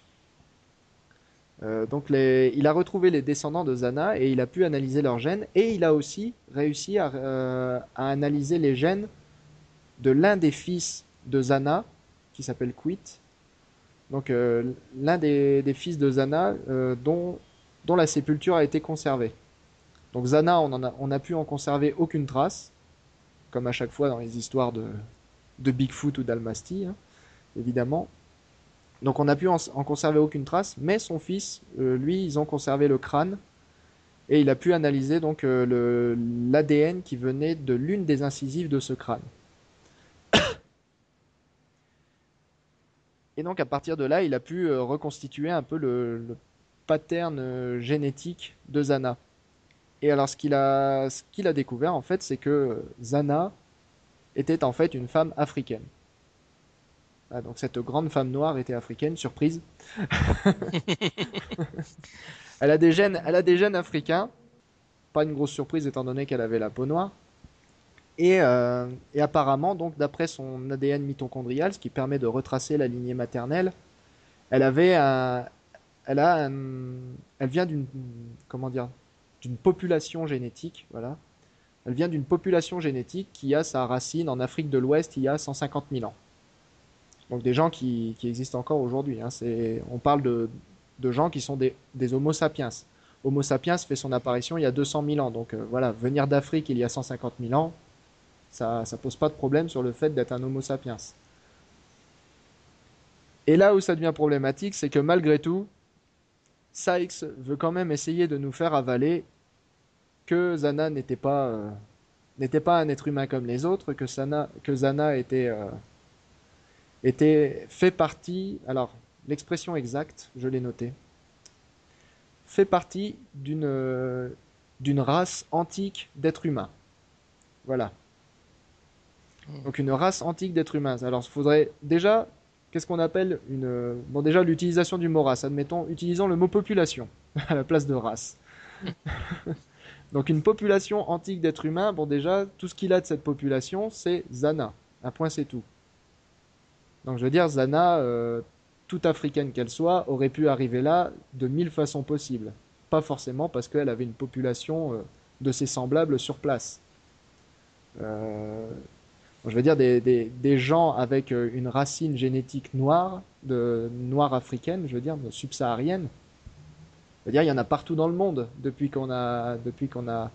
euh, donc il a retrouvé les descendants de Zana et il a pu analyser leurs gènes et il a aussi réussi à, euh, analyser les gènes de l'un des fils de Zana qui s'appelle Quit. Donc euh, l'un des, fils de Zana dont la sépulture a été conservée. Donc Zana, on, en a, on a pu en conserver aucune trace, comme à chaque fois dans les histoires de, Bigfoot ou d'Almasty, hein, évidemment. Donc on n'a pu en, conserver aucune trace, mais son fils, euh, lui, ils ont conservé le crâne et il a pu analyser donc euh, l'ADN qui venait de l'une des incisives de ce crâne. Et donc à partir de là, il a pu euh, reconstituer un peu le, le pattern génétique de Zana. Et alors ce qu'il a, découvert en fait, c'est que Zana était en fait une femme africaine. Ah, donc cette grande femme noire était africaine, surprise. Elle a des gènes, elle a des gènes africains. Pas une grosse surprise étant donné qu'elle avait la peau noire. Et, euh, apparemment, donc d'après son ADN mitochondrial, ce qui permet de retracer la lignée maternelle, elle avait un, elle a un- elle vient d'une, comment dire, d'une population génétique, voilà. Elle vient d'une population génétique qui a sa racine en Afrique de l'Ouest il y a 150 000 ans. Donc des gens qui, existent encore aujourd'hui. hein. On parle de, gens qui sont des, Homo sapiens. Homo sapiens fait son apparition il y a 200 000 ans. Donc euh, voilà, venir d'Afrique il y a 150 000 ans, ça ça pose pas de problème sur le fait d'être un Homo sapiens. Et là où ça devient problématique, c'est que malgré tout, Sykes veut quand même essayer de nous faire avaler que Zana n'était pas, euh, n'était pas un être humain comme les autres, que, Sana, que Zana était, euh, était fait partie. Alors, l'expression exacte, je l'ai noté, fait partie d'une euh, d'une race antique d'êtres humains. Voilà. Hmm. Donc une race antique d'êtres humains. Alors il faudrait déjà, qu'est-ce qu'on appelle une... Bon déjà l'utilisation du mot race, admettons, utilisons le mot population à la place de race. Donc une population antique d'êtres humains, bon déjà, tout ce qu'il a de cette population, c'est Zana. Un point c'est tout. Donc je veux dire, Zana, euh, toute africaine qu'elle soit, aurait pu arriver là de mille façons possibles. Pas forcément parce qu'elle avait une population euh, de ses semblables sur place. Euh, je veux dire des, des, des, gens avec euh, une racine génétique noire, de noire africaine, je veux dire subsaharienne. Je veux dire, il y en a partout dans le monde depuis qu'on a depuis qu'on a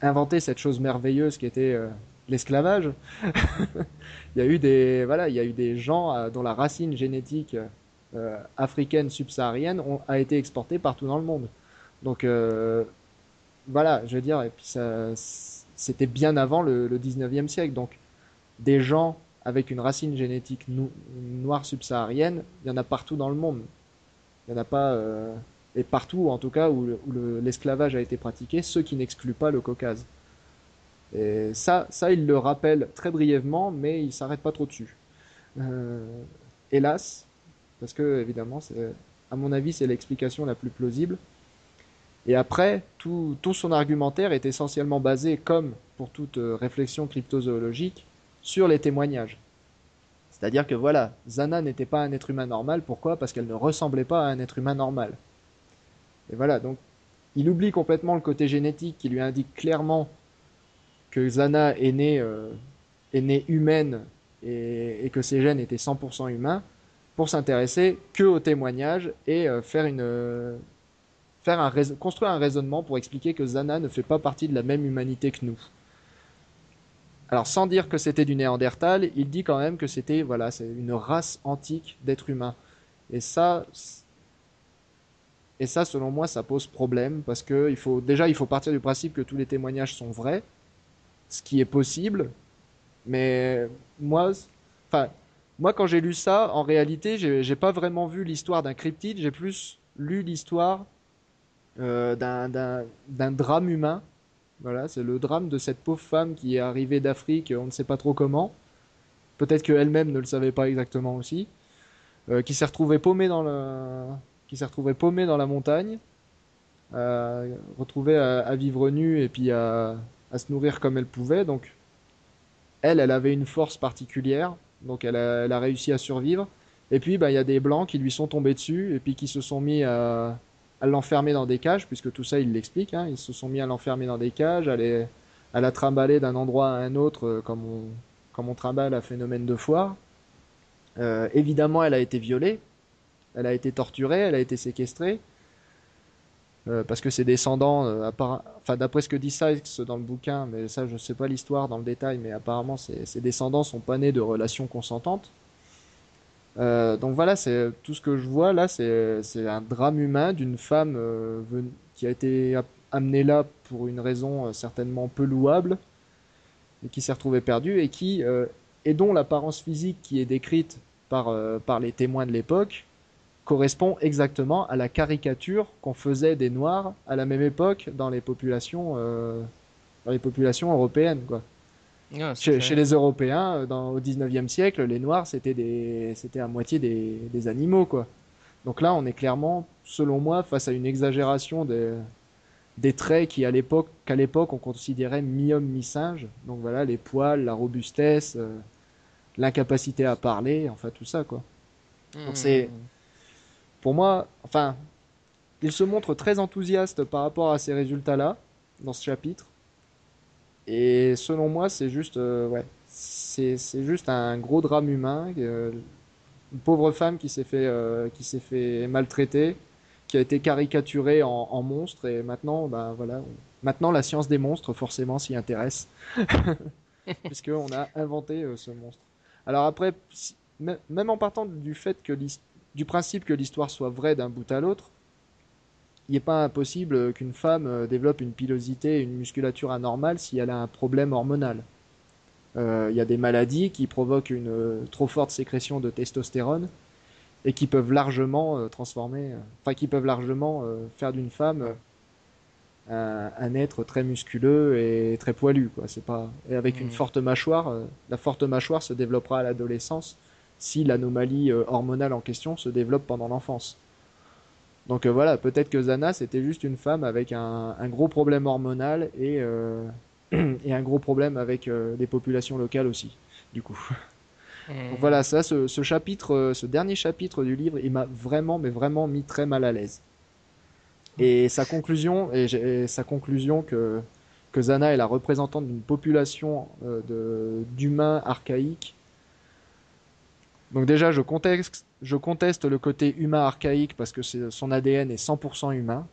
inventé cette chose merveilleuse qui était euh, l'esclavage. il y a eu des voilà, il y a eu des gens euh, dont la racine génétique africaine subsaharienne ont, a été exportée partout dans le monde. Donc voilà, je veux dire, et puis ça, c'était bien avant le, le 19e siècle. Donc des gens avec une racine génétique no noire subsaharienne, il y en a partout dans le monde. Il n'y en a pas, euh, et partout en tout cas où, l'esclavage le, a été pratiqué, ce qui n'exclut pas le Caucase. Et ça, ça, il le rappelle très brièvement, mais il s'arrête pas trop dessus. Euh, hélas, parce que évidemment, à mon avis, c'est l'explication la plus plausible. Et après, tout, tout, son argumentaire est essentiellement basé, comme pour toute réflexion cryptozoologique, sur les témoignages. C'est-à-dire que voilà, Zana n'était pas un être humain normal. Pourquoi? Parce qu'elle ne ressemblait pas à un être humain normal. Et voilà, donc il oublie complètement le côté génétique qui lui indique clairement que Zana est née, euh, est née humaine et, que ses gènes étaient 100% humains pour s'intéresser que aux témoignages et euh, faire une, faire un construire un raisonnement pour expliquer que Zana ne fait pas partie de la même humanité que nous. Alors sans dire que c'était du Néandertal, il dit quand même que c'était voilà, c'est une race antique d'êtres humains. Et ça, et ça, selon moi, ça pose problème parce que il faut déjà il faut partir du principe que tous les témoignages sont vrais, ce qui est possible. Mais moi, enfin, moi quand j'ai lu ça, en réalité, j'ai pas vraiment vu l'histoire d'un cryptide, j'ai plus lu l'histoire euh, d'un drame humain voilà, c'est le drame de cette pauvre femme qui est arrivée d'Afrique, on ne sait pas trop comment. Peut-être qu'elle-même ne le savait pas exactement aussi. Euh, qui s'est retrouvée paumée dans la montagne, retrouvée à, vivre nue et puis à, se nourrir comme elle pouvait. Donc, elle, elle avait une force particulière, donc elle a, elle a réussi à survivre. Et puis, bah, il y a des blancs qui lui sont tombés dessus et puis qui se sont mis à, à l'enfermer dans des cages, puisque tout ça il l'explique. Hein, ils se sont mis à l'enfermer dans des cages, à, les, à la trimballer d'un endroit à un autre, euh, comme on, comme trimballe à phénomène de foire. Euh, évidemment, elle a été violée, elle a été torturée, elle a été séquestrée. Euh, parce que ses descendants, enfin d'après ce que dit Sykes dans le bouquin, mais ça je sais pas l'histoire dans le détail, mais apparemment ses descendants sont pas nés de relations consentantes. Euh, donc voilà, c'est tout ce que je vois là, c'est un drame humain d'une femme euh, qui a été amenée là pour une raison euh, certainement peu louable et qui s'est retrouvée perdue et qui et dont l'apparence physique qui est décrite par les témoins de l'époque correspond exactement à la caricature qu'on faisait des noirs à la même époque dans les populations dans les populations européennes quoi. Chez, chez, les Européens, euh, dans, au 19e siècle, les Noirs, c'était des, c'était à moitié des, des, animaux, quoi. Donc là, on est clairement, selon moi, face à une exagération des, des traits qui, à l'époque, qu'à l'époque, on considérait mi-homme, mi-singe. Donc voilà, les poils, la robustesse, euh, l'incapacité à parler, enfin tout ça, quoi. Donc c'est, pour moi, enfin, il se montre très enthousiaste par rapport à ces résultats-là, dans ce chapitre. Et selon moi, c'est juste, euh, ouais, c'est juste un gros drame humain. Euh, une pauvre femme qui s'est fait, euh, qui s'est fait maltraiter, qui a été caricaturée en, monstre, et maintenant, bah voilà, maintenant la science des monstres forcément s'y intéresse, puisqu'on a inventé ce monstre. Alors après, même en partant du fait que du principe que l'histoire soit vraie d'un bout à l'autre, il n'est pas impossible qu'une femme euh, développe une pilosité, une musculature anormale si elle a un problème hormonal. Euh, il y a des maladies qui provoquent une euh, trop forte sécrétion de testostérone et qui peuvent largement transformer, enfin qui peuvent largement faire d'une femme un, être très musculeux et très poilu. Quoi. C'est pas et avec une mm. forte mâchoire. Euh, la forte mâchoire se développera à l'adolescence si l'anomalie euh, hormonale en question se développe pendant l'enfance. Donc euh, voilà, peut-être que Zana c'était juste une femme avec un, gros problème hormonal et, et un gros problème avec les populations locales aussi, du coup. Donc voilà, ça, ce, ce, chapitre, ce dernier chapitre du livre, il m'a vraiment, mais vraiment mis très mal à l'aise. Et sa conclusion, et, sa conclusion que, que Zana est la représentante d'une population euh, d'humains archaïques. Donc déjà, je conteste, je conteste le côté humain archaïque parce que son ADN est 100% humain.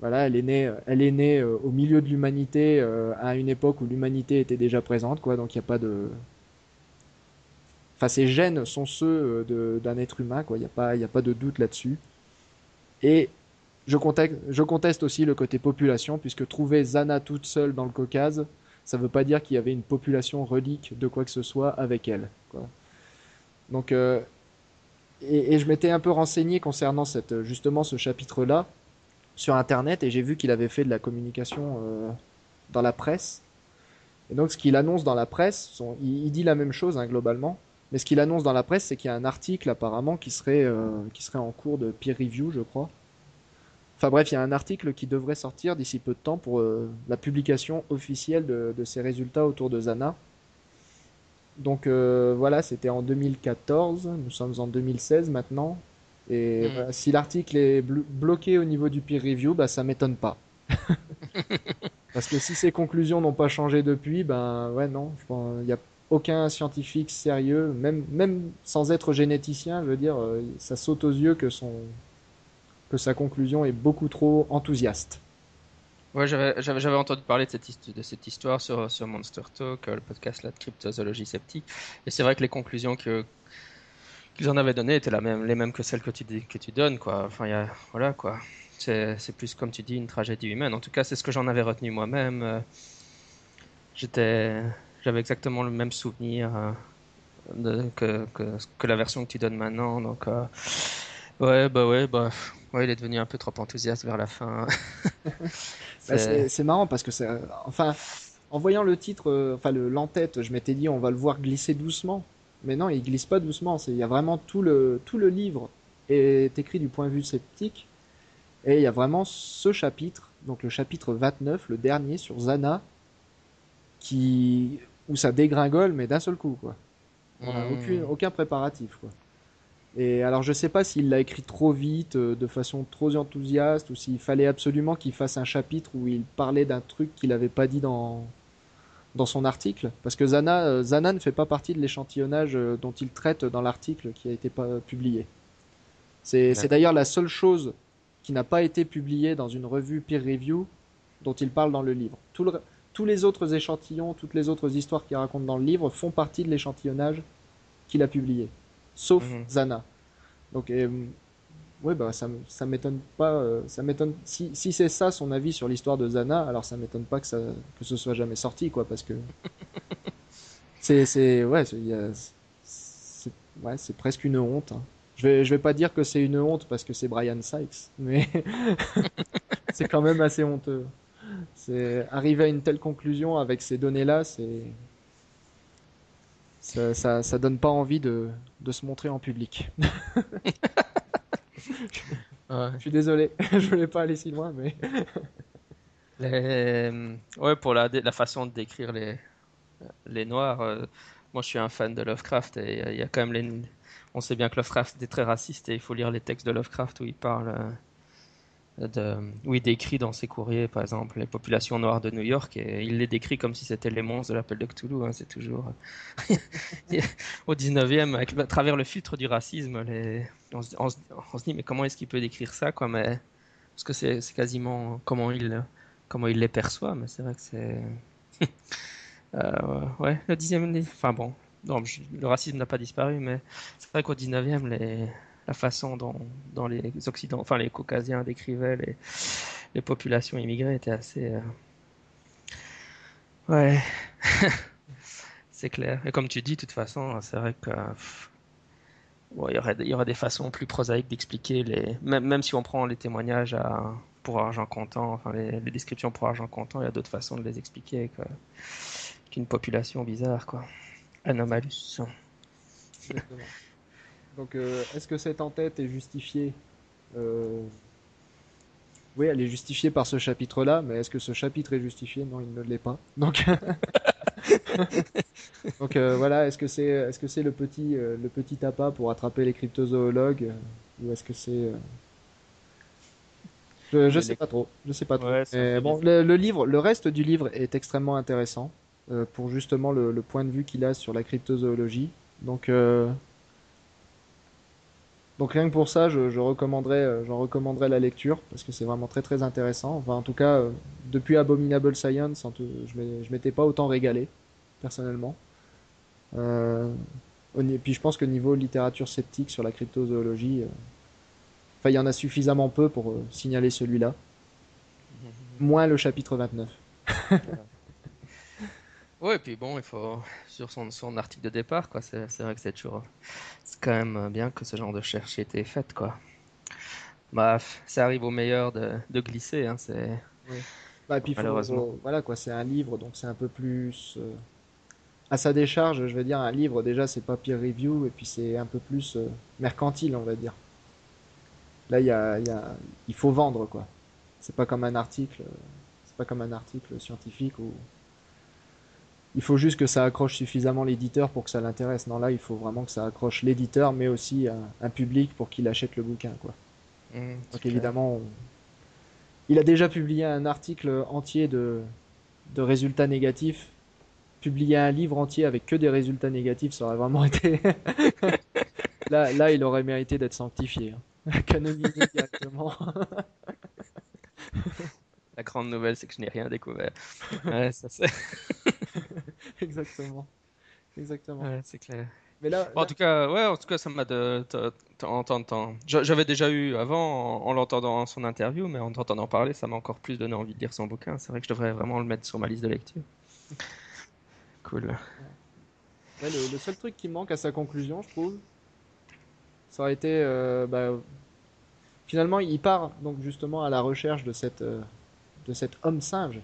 Voilà, elle est née, elle est née euh, au milieu de l'humanité euh, à une époque où l'humanité était déjà présente, quoi. Donc il n'y a pas de, enfin ses gènes sont ceux d'un être humain. Il n'y a pas, il a pas de doute là-dessus. Et je conteste, aussi le côté population, puisque trouver Zana toute seule dans le Caucase, ça ne veut pas dire qu'il y avait une population relique de quoi que ce soit avec elle. Donc, euh, et, je m'étais un peu renseigné concernant cette, justement ce chapitre-là sur Internet, et j'ai vu qu'il avait fait de la communication euh, dans la presse. Et donc, ce qu'il annonce dans la presse, il, dit la même chose hein, globalement, mais ce qu'il annonce dans la presse, c'est qu'il y a un article apparemment qui serait, euh, qui serait en cours de peer review, je crois Enfin bref, il y a un article qui devrait sortir d'ici peu de temps pour euh, la publication officielle de, ces résultats autour de Zana. Donc euh, voilà, c'était en 2014, nous sommes en 2016 maintenant. Et mm. si l'article est bloqué au niveau du peer review, bah ça m'étonne pas. Parce que si ces conclusions n'ont pas changé depuis, ben ouais non, il n'y a aucun scientifique sérieux, même, même sans être généticien, je veux dire, euh, ça saute aux yeux que son, que sa conclusion est beaucoup trop enthousiaste. Ouais, j'avais entendu parler de cette, histoire sur, Monster Talk, euh, le podcast là, de cryptozoologie sceptique. Et c'est vrai que les conclusions qu'ils en avaient données étaient les mêmes que celles que tu, donnes. Quoi. Enfin, voilà, quoi. C'est plus, comme tu dis, une tragédie humaine. En tout cas, c'est ce que j'en avais retenu moi-même. Euh, J'avais exactement le même souvenir euh, que, la version que tu donnes maintenant. Donc, ouais, bah ouais, bah Ouais, il est devenu un peu trop enthousiaste vers la fin. Bah, c'est marrant parce que c'est, enfin, en voyant le titre, euh, enfin le l'entête, je m'étais dit on va le voir glisser doucement, mais non, il glisse pas doucement. Il y a vraiment tout le tout le livre est écrit du point de vue sceptique, et il y a vraiment ce chapitre, donc le chapitre 29, le dernier sur Zana, qui où ça dégringole mais d'un seul coup quoi. On a mmh. aucun préparatif quoi. Et alors je sais pas s'il l'a écrit trop vite, euh, de façon trop enthousiaste, ou s'il fallait absolument qu'il fasse un chapitre où il parlait d'un truc qu'il n'avait pas dit dans, dans son article. Parce que Zana, euh, Zana ne fait pas partie de l'échantillonnage euh, dont il traite dans l'article qui a été pas publié. C'est d'ailleurs la seule chose qui n'a pas été publiée dans une revue peer review dont il parle dans le livre. tous les autres échantillons, toutes les autres histoires qu'il raconte dans le livre font partie de l'échantillonnage qu'il a publié sauf mhm. Zana. Donc, euh, ouais, bah, ça, ça m'étonne pas. Euh, ça m'étonne. Si, si c'est ça son avis sur l'histoire de Zana, alors ça m'étonne pas que, ça, que ce soit jamais sorti, quoi, parce que. c'est, c'est, ouais, c'est, ouais, presque une honte. Hein. Je vais, je vais pas dire que c'est une honte parce que c'est Brian Sykes, mais c'est quand même assez honteux. C'est arriver à une telle conclusion avec ces données-là, c'est ça, ça, ça, donne pas envie de, de se montrer en public. Je suis désolé, je voulais pas aller si loin, mais. les... Ouais, pour la, la façon de décrire les, les noirs, euh, moi je suis un fan de Lovecraft et il y, a quand même les. On sait bien que Lovecraft est très raciste et il faut lire les textes de Lovecraft où il parle. Où il décrit dans ses courriers, par exemple, les populations noires de New York, et il les décrit comme si c'était les monstres de l'appel de Cthulhu. Hein, c'est toujours au 19e, avec, à travers le filtre du racisme, on, se, dit mais comment est-ce qu'il peut décrire ça, mais parce que c'est, quasiment comment il comment il les perçoit, mais c'est vrai que c'est euh, ouais le 10e, enfin bon, le racisme n'a pas disparu, mais c'est vrai qu'au 19e les la façon dont, les Occidentaux, enfin les Caucasiens décrivaient les, populations immigrées était assez. Euh, ouais, c'est clair. Et comme tu dis, de toute façon, c'est vrai que il y aurait, y des façons plus prosaïques d'expliquer les, même, même si on prend les témoignages à, pour argent comptant, enfin les, descriptions pour argent comptant, il y a d'autres façons de les expliquer qu'une population bizarre, quoi. Anomalus. Donc, euh, est-ce que cette entête est justifiée euh, Oui, elle est justifiée par ce chapitre-là, mais est-ce que ce chapitre est justifié? Non, il ne l'est pas. Donc, Donc euh, voilà, est-ce que c'est est-ce que c'est le petit le petit appât pour attraper les cryptozoologues ou est-ce que c'est je, je sais pas trop, je sais pas trop. bon, le, livre, le reste du livre est extrêmement intéressant pour justement le, le, point de vue qu'il a sur la cryptozoologie. Donc donc rien que pour ça, je, je recommanderais, euh, j'en recommanderais la lecture parce que c'est vraiment très très intéressant. Enfin, en tout cas, euh, depuis Abominable Science, je m'étais pas autant régalé personnellement. Euh, puis je pense que niveau littérature sceptique sur la cryptozoologie, enfin il y en a suffisamment peu pour signaler celui-là. Moins le chapitre 29. Ouais, et puis bon, il faut sur son, son article de départ, quoi. C'est, vrai que c'est toujours, c'est quand même bien que ce genre de recherche ait été faite, quoi. Bref, ça arrive au meilleur de, de glisser, hein. C'est bah, puis malheureusement. voilà, quoi. C'est un livre, donc c'est un peu plus euh, à sa décharge. Je veux dire, un livre déjà, c'est pas peer review, et puis c'est un peu plus euh, mercantile, on va dire. Là, il y a, y a, il faut vendre, quoi. C'est pas comme un article, c'est pas comme un article scientifique ou il faut juste que ça accroche suffisamment l'éditeur pour que ça l'intéresse. Non, là, il faut vraiment que ça accroche l'éditeur, mais aussi un, public pour qu'il achète le bouquin, quoi. Mmh, Donc évidemment, il a déjà publié un article entier de, de résultats négatifs. Publier un livre entier avec que des résultats négatifs, ça aurait vraiment été. là, là, il aurait mérité d'être sanctifié, hein. canonisé directement. La grande nouvelle, c'est que je n'ai rien découvert. Ouais, ça c'est. Exactement. Exactement. Ouais, c'est clair. Mais là, En tout cas, ouais, en tout cas, ça m'a de. J'avais déjà eu avant en, l'entendant son interview, mais en t'entendant parler, ça m'a encore plus donné envie de lire son bouquin. C'est vrai que je devrais vraiment le mettre sur ma liste de lecture. Cool. Ouais, le, seul truc qui manque à sa conclusion, je trouve, ça aurait été, euh, bah, finalement, il part donc justement à la recherche de cette, euh, de cet homme singe.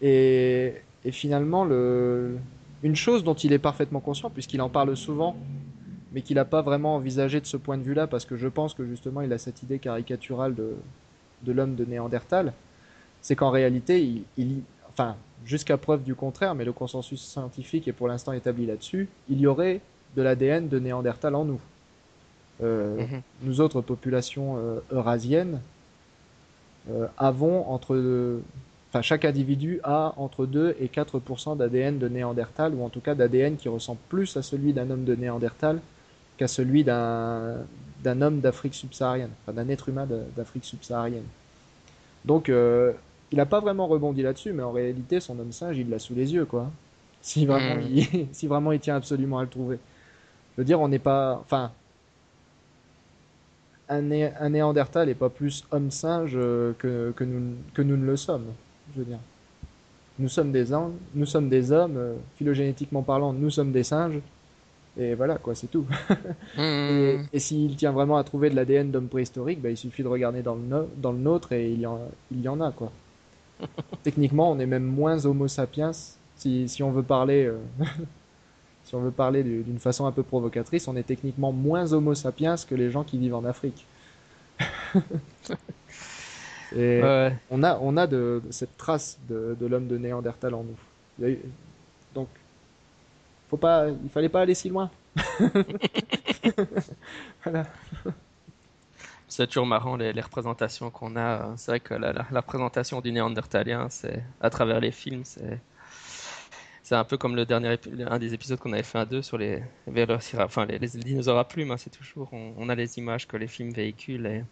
Et, finalement, le, une chose dont il est parfaitement conscient, puisqu'il en parle souvent, mais qu'il n'a pas vraiment envisagé de ce point de vue-là, parce que je pense que justement il a cette idée caricaturale de, de l'homme de Néandertal, c'est qu'en réalité, il, enfin, jusqu'à preuve du contraire, mais le consensus scientifique est pour l'instant établi là-dessus, il y aurait de l'ADN de Néandertal en nous. Euh, mhm. Nous autres populations euh, eurasiennes, euh, avons entre enfin chaque individu a entre 2 et 4% d'ADN de Néandertal ou en tout cas d'ADN qui ressemble plus à celui d'un homme de Néandertal qu'à celui d'un homme d'Afrique subsaharienne, enfin d'un être humain d'Afrique subsaharienne. Donc euh, il n'a pas vraiment rebondi là-dessus, mais en réalité son homme singe il l'a sous les yeux quoi. Si vraiment, hmm. il, si vraiment il tient absolument à le trouver. Je veux dire, on n'est pas, enfin, un, néandertal n'est pas plus homme-singe euh, que, que, nous, que nous ne le sommes. Je veux dire. Nous sommes des hommes, nous sommes des hommes, euh, phylogénétiquement parlant, nous sommes des singes. Et voilà, quoi, c'est tout. Mmh. et, s'il tient vraiment à trouver de l'ADN d'homme préhistorique, bah, il suffit de regarder dans le, dans le nôtre et il y, en, il y en a, quoi. Techniquement, on est même moins homo sapiens, si, si on veut parler euh, si on veut parler d'une façon un peu provocatrice, on est techniquement moins homo sapiens que les gens qui vivent en Afrique. Et on a, on a de, cette trace de, l'homme de Néandertal en nous. donc, faut pas, il fallait pas aller si loin. voilà. C'est toujours marrant les, représentations qu'on a. C'est vrai que la, la, la, représentation du Néandertalien, c'est à travers les films, c'est c'est un peu comme le dernier un des épisodes qu'on avait fait à deux sur les enfin les, dinosaures à plumes. Hein, c'est toujours on, a les images que les films véhiculent. Et...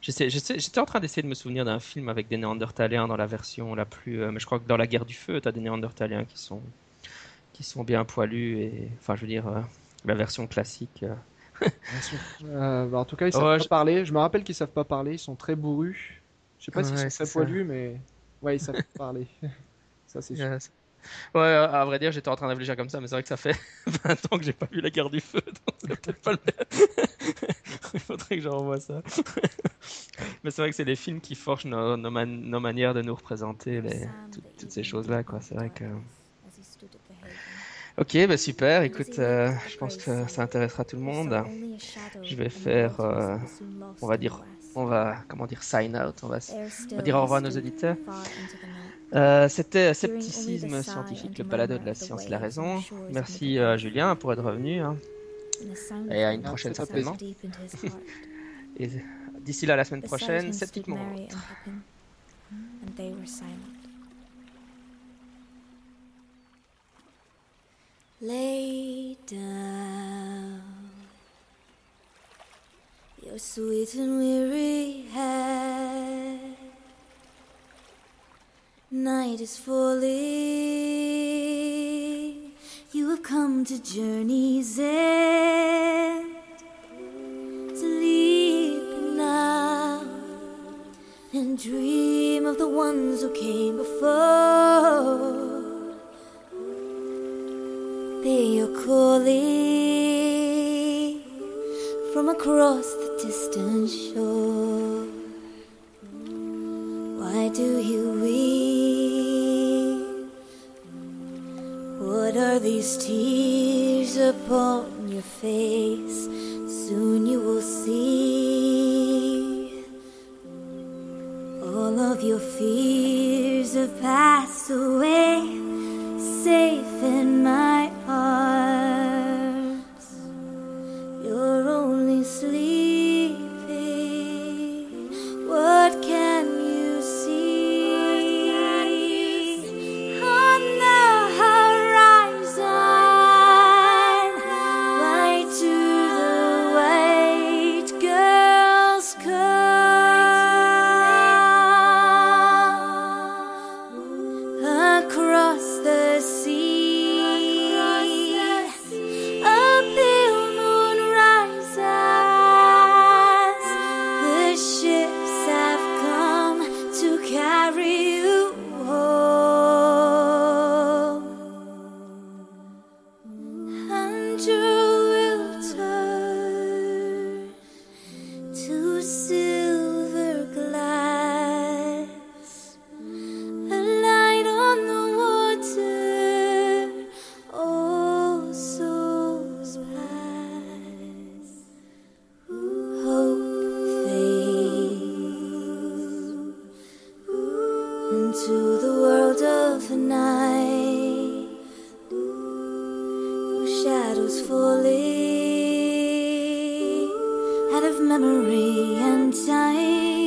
J'étais en train d'essayer de me souvenir d'un film avec des Néandertaliens dans la version la plus. Euh, mais je crois que dans la guerre du feu, tu as des Néandertaliens qui sont qui sont bien poilus et enfin je veux dire euh, la version classique. Euh. Bah, en tout cas, ils savent pas parler. Je me rappelle qu'ils savent pas parler. Ils sont très bourrus. Je sais pas s'ils sont très poilus, mais ouais, ils savent parler. Ça c'est sûr. Ouais, à vrai dire, j'étais en train de réfléchir comme ça, mais c'est vrai que ça fait 20 ans que j'ai pas vu la guerre du feu, donc c'est peut-être pas le Il faudrait que je revoie ça. mais c'est vrai que c'est les films qui forgent nos, manières de nous représenter toutes, ces choses-là. C'est vrai que. Ok, bah super. Écoute, euh, je pense que ça intéressera tout le monde. Je vais faire, euh, on va dire, on va, comment dire, sign out. On va, dire au revoir à nos auditeurs. Euh, C'était Scepticisme scientifique, le balado de la science et la raison. Merci Julien pour être revenu. Hein. Et à une prochaine certainement. d'ici là, la semaine prochaine, sceptiquement. Lay down your sweet and weary head. Night is falling. You have come to journey's end. Sleep and dream of the ones who came before. They are calling from across the distant shore. Why do you weep? What are these tears upon your face? Soon you will see. Fears have passed away, safe Shadows falling out of memory and time.